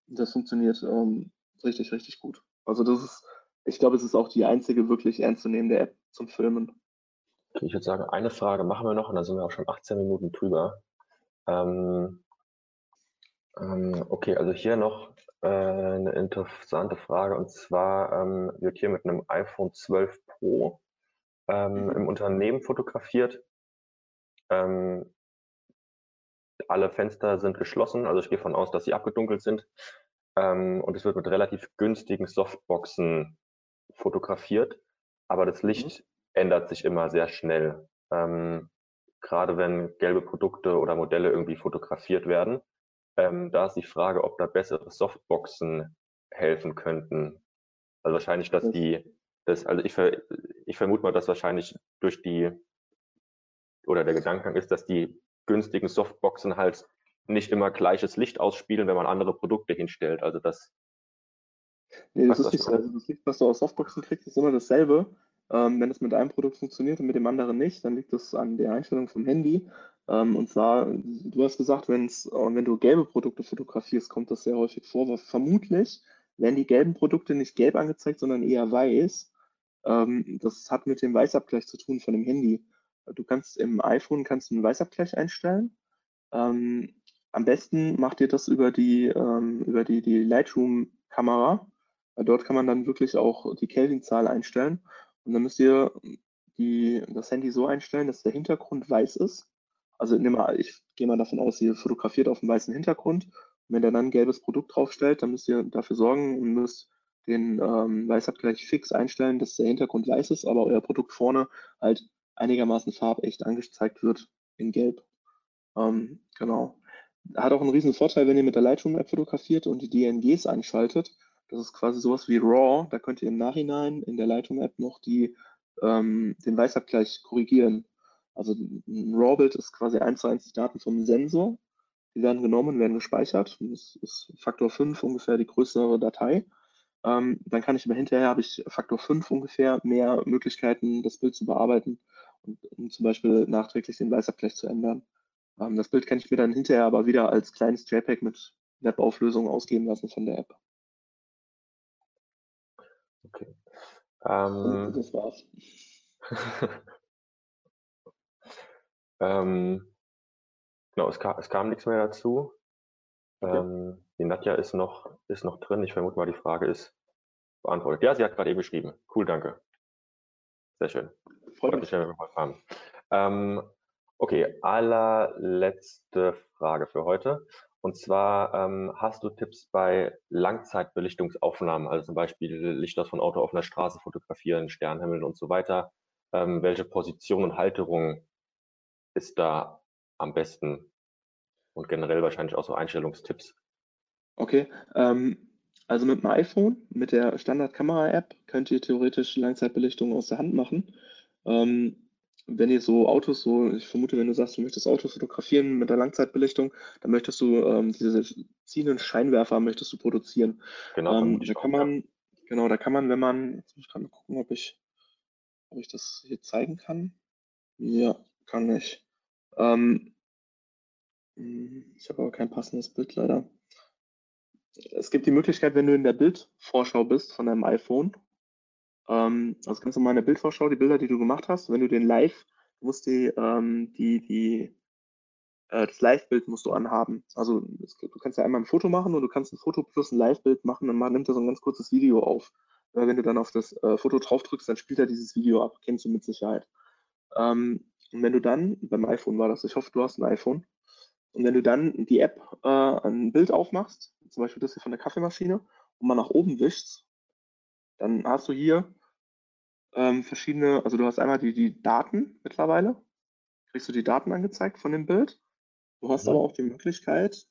Das funktioniert ähm, richtig, richtig gut. Also das ist, ich glaube, es ist auch die einzige wirklich ernstzunehmende App zum Filmen. Ich würde sagen, eine Frage machen wir noch und dann sind wir auch schon 18 Minuten drüber. Ähm, ähm, okay, also hier noch äh, eine interessante Frage und zwar ähm, wird hier mit einem iPhone 12 Pro ähm, Mhm. im Unternehmen fotografiert. Ähm, alle Fenster sind geschlossen, also ich gehe von aus, dass sie abgedunkelt sind. Ähm, und es wird mit relativ günstigen Softboxen fotografiert, aber das Licht ändert sich immer sehr schnell. Ähm, gerade wenn gelbe Produkte oder Modelle irgendwie fotografiert werden. Ähm, da ist die Frage, ob da bessere Softboxen helfen könnten. Also wahrscheinlich, dass Das- die, das, also ich, ver, ich vermute mal, dass wahrscheinlich durch die, oder der Gedankengang ist, dass die günstigen Softboxen halt nicht immer gleiches Licht ausspielen, wenn man andere Produkte hinstellt. Also das, Nee, das ist nicht ich so. Also das Licht, was du aus Softboxen kriegst, ist immer dasselbe. Ähm, wenn es mit einem Produkt funktioniert und mit dem anderen nicht, dann liegt das an der Einstellung vom Handy. Ähm, und zwar, du hast gesagt, wenn's, wenn du gelbe Produkte fotografierst, kommt das sehr häufig vor. Aber vermutlich werden die gelben Produkte nicht gelb angezeigt, sondern eher weiß. Ähm, das hat mit dem Weißabgleich zu tun von dem Handy. Du kannst im iPhone kannst einen Weißabgleich einstellen. Ähm, am besten macht ihr das über die, ähm, über die, die Lightroom-Kamera. Weil Dort kann man dann wirklich auch die Kelvin-Zahl einstellen. Und dann müsst ihr die, das Handy so einstellen, dass der Hintergrund weiß ist. Also mal, ich gehe mal davon aus, ihr fotografiert auf einem weißen Hintergrund. Und wenn ihr dann ein gelbes Produkt draufstellt, dann müsst ihr dafür sorgen und müsst den ähm, Weißabgleich fix einstellen, dass der Hintergrund weiß ist, aber euer Produkt vorne halt einigermaßen farbecht angezeigt wird in Gelb. Ähm, genau. Hat auch einen riesen Vorteil, wenn ihr mit der Lightroom-App fotografiert und die DNGs einschaltet. Das ist quasi sowas wie RAW. Da könnt ihr im Nachhinein in der Lightroom-App noch die, ähm, den Weißabgleich korrigieren. Also ein RAW-Bild ist quasi eins zu eins die Daten vom Sensor. Die werden genommen, werden gespeichert. Das ist Faktor 5 ungefähr die größere Datei. Ähm, dann kann ich aber hinterher habe ich Faktor 5 ungefähr mehr Möglichkeiten, das Bild zu bearbeiten und um zum Beispiel nachträglich den Weißabgleich zu ändern. Ähm, das Bild kann ich mir dann hinterher aber wieder als kleines JPEG mit Webauflösung ausgeben lassen von der App. okay. Ähm, das war's. ähm, genau, es kam, es kam nichts mehr dazu. Ähm, die Nadja ist noch, ist noch drin. Ich vermute mal, die Frage ist beantwortet. Ja, sie hat gerade eben geschrieben. Cool, danke. Sehr schön. Freut mich. wenn wir geholfen haben. Ähm, okay, allerletzte Frage für heute. Und zwar, ähm, hast du Tipps bei Langzeitbelichtungsaufnahmen, also zum Beispiel Licht aus von Auto auf einer Straße fotografieren, Sternhimmel und so weiter? ähm, welche Position und Halterung ist da am besten und generell wahrscheinlich auch so Einstellungstipps. Okay, ähm, also mit dem iPhone, mit der Standard-Kamera-App könnt ihr theoretisch Langzeitbelichtung aus der Hand machen. Ähm, wenn ihr so Autos, so, ich vermute, wenn du sagst, du möchtest Autos fotografieren mit der Langzeitbelichtung, dann möchtest du ähm, diese ziehenden Scheinwerfer möchtest du produzieren. Genau, ähm, da kann man, genau, da kann man, wenn man, jetzt muss ich gerade mal gucken, ob ich, ob ich das hier zeigen kann. Ja, kann ich. Ähm, hm, ich habe aber kein passendes Bild leider. Es gibt die Möglichkeit, wenn du in der Bildvorschau bist von deinem iPhone, ähm, also ganz normal in der Bildvorschau, die Bilder, die du gemacht hast, wenn du den live, du musst die, ähm, die, die, äh, das Live-Bild musst du anhaben. Also du kannst ja einmal ein Foto machen und du kannst ein Foto plus ein Live-Bild machen und man nimmt da so ein ganz kurzes Video auf. Äh, wenn du dann auf das äh, Foto drauf drückst, dann spielt er dieses Video ab, kennst du mit Sicherheit. Ähm, und wenn du dann, beim iPhone war das, ich hoffe, du hast ein iPhone, und wenn du dann die App äh, ein Bild aufmachst, zum Beispiel das hier von der Kaffeemaschine, und mal nach oben wischst, dann hast du hier ähm, verschiedene, also du hast einmal die, die Daten mittlerweile, kriegst du die Daten angezeigt von dem Bild. Du hast mhm. aber auch die Möglichkeit,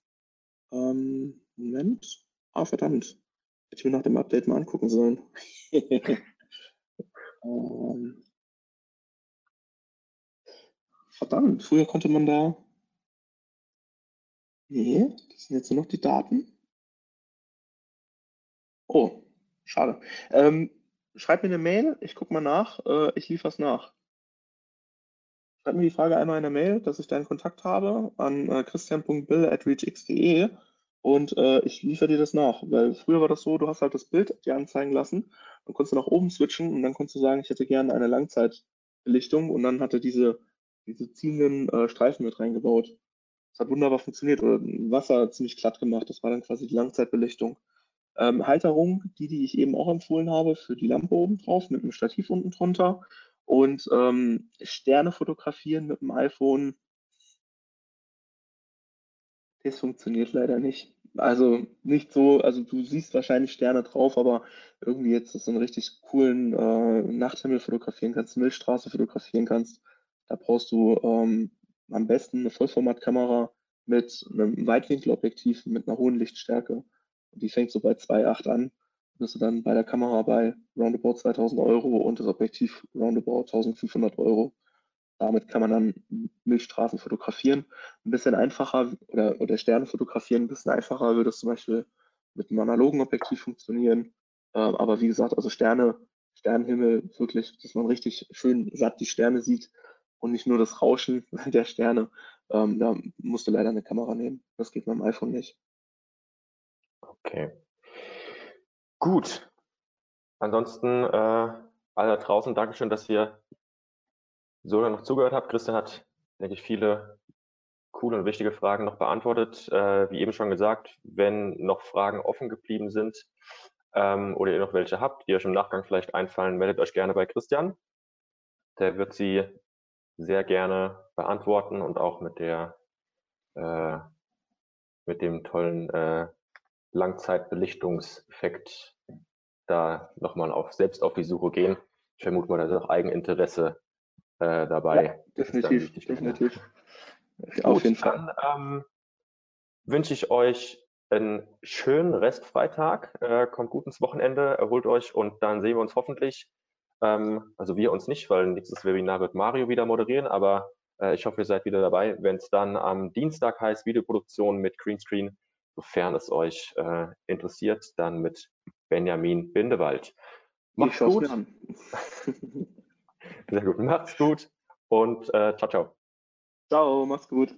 ähm, Moment, ah verdammt, hätte ich mir nach dem Update mal angucken sollen. ähm, verdammt, früher konnte man da Nee, das sind jetzt nur noch die Daten. Oh, schade. Ähm, schreib mir eine Mail, ich gucke mal nach, äh, ich liefere es nach. Schreib mir die Frage einmal in der Mail, dass ich deinen Kontakt habe an äh, christian.bill.reachx.de und äh, ich liefere dir das nach. Weil früher war das so, du hast halt das Bild dir anzeigen lassen, dann konntest du nach oben switchen und dann konntest du sagen, ich hätte gerne eine Langzeitbelichtung und dann hatte diese, diese ziehenden äh, Streifen mit reingebaut. Das hat wunderbar funktioniert oder Wasser ziemlich glatt gemacht. Das war dann quasi die Langzeitbelichtung. Ähm, Halterung, die, die ich eben auch empfohlen habe, für die Lampe oben drauf mit einem Stativ unten drunter. Und ähm, Sterne fotografieren mit dem iPhone, das funktioniert leider nicht. Also nicht so, also du siehst wahrscheinlich Sterne drauf, aber irgendwie jetzt so einen richtig coolen äh, Nachthimmel fotografieren kannst, Milchstraße fotografieren kannst, da brauchst du ähm, am besten eine Vollformatkamera mit einem Weitwinkelobjektiv mit einer hohen Lichtstärke. Und die fängt so bei 2,8 an. Bist du dann bei der Kamera bei roundabout 2000 Euro und das Objektiv roundabout 1500 Euro. Damit kann man dann Milchstraßen fotografieren. Ein bisschen einfacher oder, oder Sterne fotografieren, ein bisschen einfacher würde es zum Beispiel mit einem analogen Objektiv funktionieren. Ähm, aber wie gesagt, also Sterne, Sternenhimmel, wirklich, dass man richtig schön satt die Sterne sieht, und nicht nur das Rauschen der Sterne. Ähm, da musst du leider eine Kamera nehmen. Das geht mit dem iPhone nicht. Okay. Gut. Ansonsten, äh, alle da draußen, Dankeschön, dass ihr so noch zugehört habt. Christian hat, denke ich, viele coole und wichtige Fragen noch beantwortet. Äh, wie eben schon gesagt, wenn noch Fragen offen geblieben sind ähm, oder ihr noch welche habt, die euch im Nachgang vielleicht einfallen, meldet euch gerne bei Christian. Der wird sie sehr gerne beantworten und auch mit der äh, mit dem tollen äh, Langzeitbelichtungseffekt da nochmal auf selbst auf die Suche gehen. Ich vermute mal, da ist auch Eigeninteresse äh, dabei. Ja, definitiv, definitiv. Gut, auf jeden Fall. Dann ähm, wünsche ich euch einen schönen Restfreitag. Äh, kommt gut ins Wochenende, erholt euch und dann sehen wir uns hoffentlich ähm, also wir uns nicht, weil nächstes Webinar wird Mario wieder moderieren, aber äh, ich hoffe, ihr seid wieder dabei, wenn es dann am Dienstag heißt Videoproduktion mit Greenscreen, sofern es euch äh, interessiert, dann mit Benjamin Bindewald. Macht's gut. Sehr gut. Macht's gut und äh, ciao, ciao. Ciao, macht's gut.